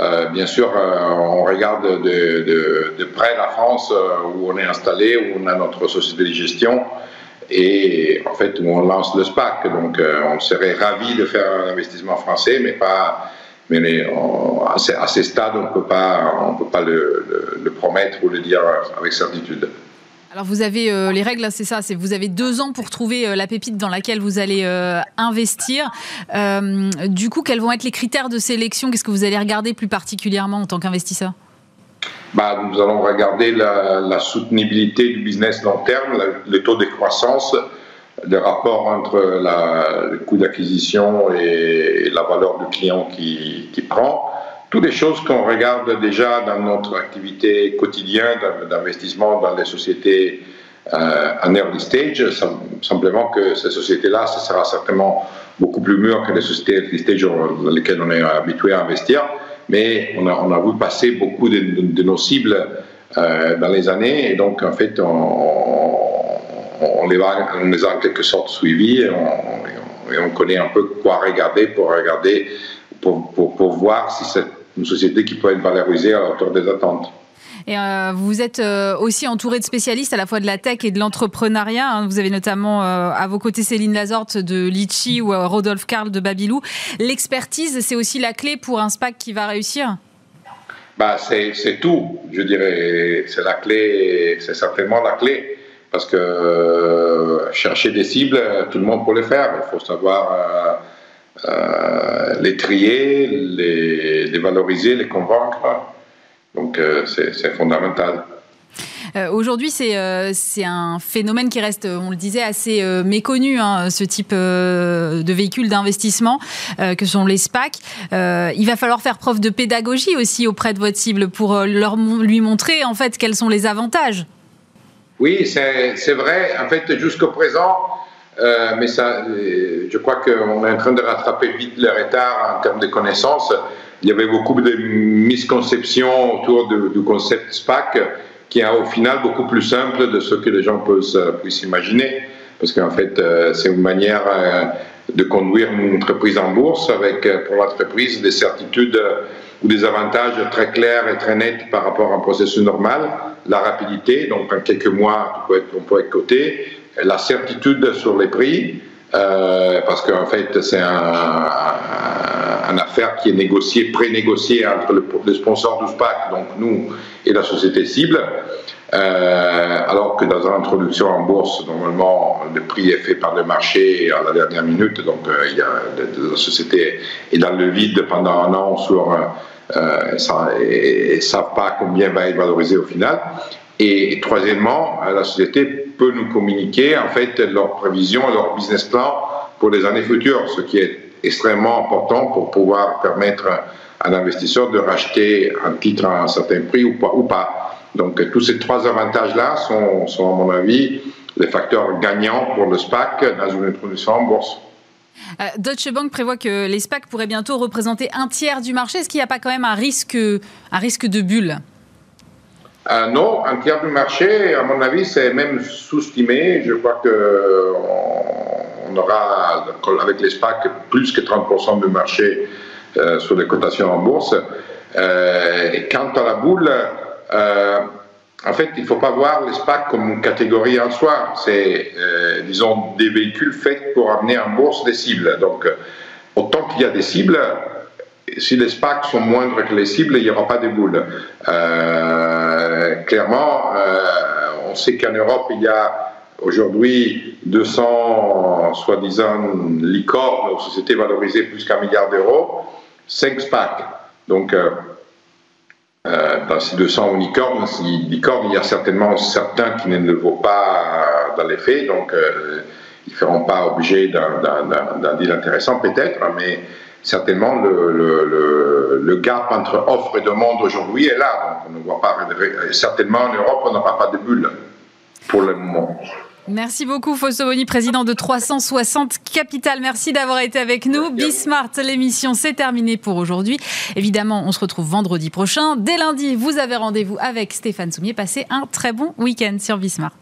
Euh, bien sûr, euh, on regarde de, près la France où on est installé, où on a notre société de gestion et en fait, on lance le SPAC. Donc, euh, on serait ravi de faire un investissement français, mais pas. Mais à, ces, stades, on ne peut pas, on peut pas le, promettre ou le dire avec certitude. Alors vous avez euh, les règles, c'est ça, c'est vous avez deux ans pour trouver euh, la pépite dans laquelle vous allez investir. du coup, quels vont être les critères de sélection? Qu'est-ce que vous allez regarder plus particulièrement en tant qu'investisseur? Bah, nous allons regarder la, la, soutenabilité du business long terme, le taux de croissance, le rapport entre la, le coût d'acquisition et, la valeur du client qui prend. Toutes les choses qu'on regarde déjà dans notre activité quotidienne d'investissement dans les sociétés euh, en early stage, simplement que ces sociétés-là, ce sera certainement beaucoup plus mûr que les sociétés early stage dans lesquelles on est habitué à investir. Mais on a, vu passer beaucoup de, nos cibles euh, dans les années, et donc en fait, on, les, a, en quelque sorte suivis, et on, connaît un peu quoi regarder pour regarder, pour, voir si c'est une société qui peut être valorisée à la hauteur des attentes. Et euh, vous êtes euh, aussi entouré de spécialistes à la fois de la tech et de l'entrepreneuriat. Hein. Vous avez notamment euh, à vos côtés Céline Lazorte de Litchi ou Rodolphe Karl de Babylou. L'expertise, c'est aussi la clé pour un SPAC qui va réussir? Bah, C'est tout, je dirais. C'est la clé, c'est certainement la clé. Parce que chercher des cibles, tout le monde peut le faire. Il faut savoir les trier, les, les valoriser, les convaincre. Donc euh, c'est fondamental. Euh, aujourd'hui, euh, c'est un phénomène qui reste, on le disait, assez méconnu, hein, ce type de véhicule d'investissement que sont les SPAC. il va falloir faire preuve de pédagogie aussi auprès de votre cible pour leur, lui montrer en fait quels sont les avantages. Oui, c'est vrai. En fait, jusqu'au présent, mais ça, je crois qu'on est en train de rattraper vite le retard en termes de connaissances il y avait beaucoup de misconceptions autour du concept SPAC qui est au final beaucoup plus simple de ce que les gens peuvent, s'imaginer. Parce qu'en fait, euh, c'est une manière euh, de conduire une entreprise en bourse avec euh, pour l'entreprise des certitudes ou des avantages très clairs et très nets par rapport à un processus normal. La rapidité, donc en quelques mois, on peut être coté. La certitude sur les prix, parce qu'en fait, c'est un, un, affaire qui est négociée, pré-négociée entre le, le sponsor du SPAC, donc nous et la société cible. Euh, alors que dans une introduction en bourse, normalement, le prix est fait par le marché à la dernière minute, donc euh, la société est dans le vide pendant un an sur, euh, et ne savent pas combien va être valorisé au final. Et, troisièmement, la société peut nous communiquer en fait leurs prévisions, leur business plan pour les années futures, ce qui est extrêmement important pour pouvoir permettre à l'investisseur de racheter un titre à un certain prix ou pas. Ou pas. Donc tous ces trois avantages-là sont, sont, à mon avis, les facteurs gagnants pour le SPAC dans une introduction en bourse. Euh, Deutsche Bank prévoit que les SPAC pourraient bientôt représenter un tiers du marché. Est-ce qu'il n'y a pas quand même un risque, un risque de bulle euh, non, un tiers du marché, à mon avis, c'est même sous-estimé. Je crois qu'on aura, avec les SPAC, plus que 30% du marché euh, sur les cotations en bourse. Euh, et quant à la boule, euh, en fait, il ne faut pas voir les SPAC comme une catégorie en soi. C'est, euh, disons, des véhicules faits pour amener en bourse des cibles. Donc, autant qu'il y a des cibles, si les SPAC sont moindres que les cibles, il n'y aura pas de boules. Euh, clairement, on sait qu'en Europe, il y a aujourd'hui 200, soi-disant, licornes sociétés valorisées plus qu'un milliard d'euros, 5 SPAC. Donc, euh, dans ces 200 licornes, licornes, il y a certainement certains qui ne le vaut pas dans les faits, donc euh, ils ne feront pas objet d'un deal intéressant peut-être, mais certainement le, le, le, gap entre offre et demande aujourd'hui est là. Donc on ne voit pas, certainement en Europe, on n'aura pas de bulle pour le moment. Merci beaucoup, Fausto Boni, président de 360 Capital. Merci d'avoir été avec nous. Bismart, l'émission, c'est terminé pour aujourd'hui. Évidemment, on se retrouve vendredi prochain. Dès lundi, vous avez rendez-vous avec Stéphane Soumier. Passez un très bon week-end sur Bismart.